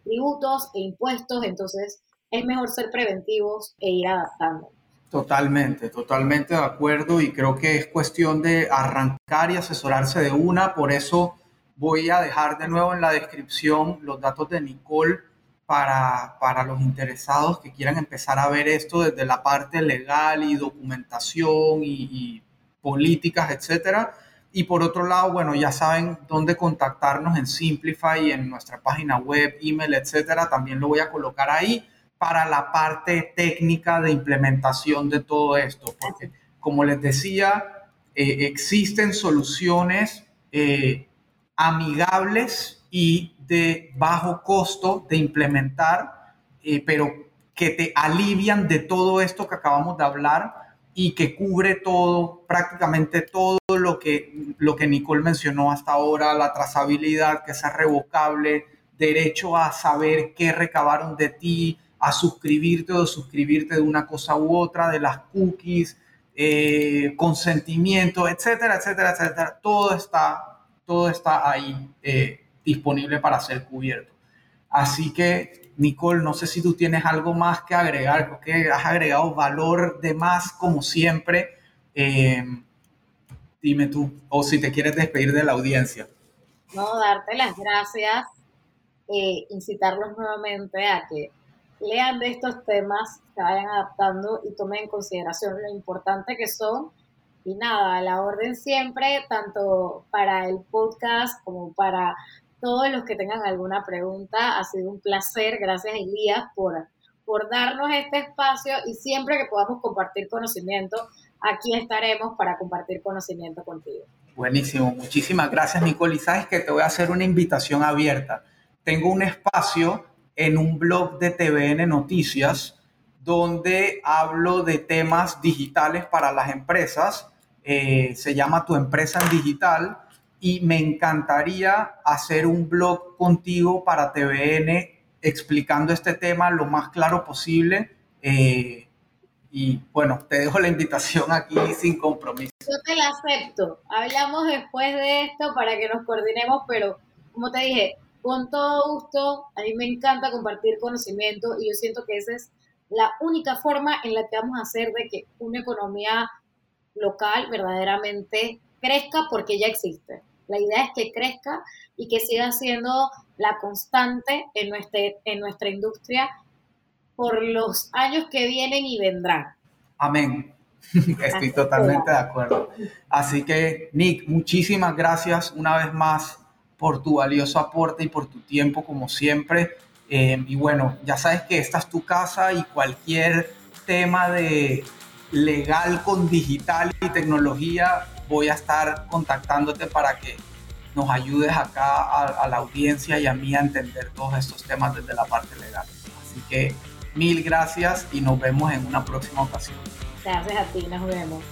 tributos e impuestos, entonces es mejor ser preventivos e ir adaptando. Totalmente, totalmente de acuerdo y creo que es cuestión de arrancar y asesorarse de una, por eso voy a dejar de nuevo en la descripción los datos de Nicole para, para los interesados que quieran empezar a ver esto desde la parte legal y documentación y, y políticas, etcétera. Y por otro lado, bueno, ya saben dónde contactarnos en Simplify, en nuestra página web, email, etcétera. También lo voy a colocar ahí para la parte técnica de implementación de todo esto, porque como les decía, eh, existen soluciones eh, amigables y de bajo costo de implementar, eh, pero que te alivian de todo esto que acabamos de hablar y que cubre todo, prácticamente todo lo que, lo que Nicole mencionó hasta ahora, la trazabilidad, que sea revocable, derecho a saber qué recabaron de ti, a suscribirte o suscribirte de una cosa u otra, de las cookies, eh, consentimiento, etcétera, etcétera, etcétera. Todo está, todo está ahí eh, disponible para ser cubierto. Así que, Nicole, no sé si tú tienes algo más que agregar, creo que has agregado valor de más como siempre. Eh, dime tú, o si te quieres despedir de la audiencia. No, darte las gracias, incitarlos nuevamente a que lean de estos temas, se vayan adaptando y tomen en consideración lo importante que son. Y nada, la orden siempre, tanto para el podcast como para todos los que tengan alguna pregunta. Ha sido un placer. Gracias, Elías, por, por darnos este espacio y siempre que podamos compartir conocimiento, aquí estaremos para compartir conocimiento contigo. Buenísimo, muchísimas gracias, Nicole. Y sabes que te voy a hacer una invitación abierta. Tengo un espacio en un blog de TVN Noticias donde hablo de temas digitales para las empresas. Eh, se llama Tu empresa en digital y me encantaría hacer un blog contigo para TVN explicando este tema lo más claro posible. Eh, y bueno, te dejo la invitación aquí sin compromiso. Yo te la acepto. Hablamos después de esto para que nos coordinemos, pero como te dije, con todo gusto. A mí me encanta compartir conocimiento y yo siento que esa es la única forma en la que vamos a hacer de que una economía local verdaderamente crezca porque ya existe. La idea es que crezca y que siga siendo la constante en nuestra, en nuestra industria por los años que vienen y vendrán. Amén. [LAUGHS] Estoy totalmente de acuerdo. Así que, Nick, muchísimas gracias una vez más por tu valioso aporte y por tu tiempo como siempre. Eh, y bueno, ya sabes que esta es tu casa y cualquier tema de legal con digital y tecnología, voy a estar contactándote para que nos ayudes acá a, la audiencia y a mí a entender todos estos temas desde la parte legal. Así que mil gracias y nos vemos en una próxima ocasión. Gracias a ti, nos vemos.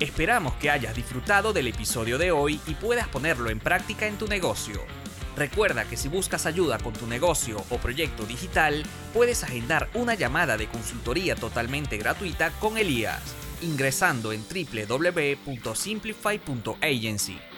Esperamos que hayas disfrutado del episodio de hoy y puedas ponerlo en práctica en tu negocio. Recuerda que si buscas ayuda con tu negocio o proyecto digital, puedes agendar una llamada de consultoría totalmente gratuita con Elías, ingresando en www.simplify.agency.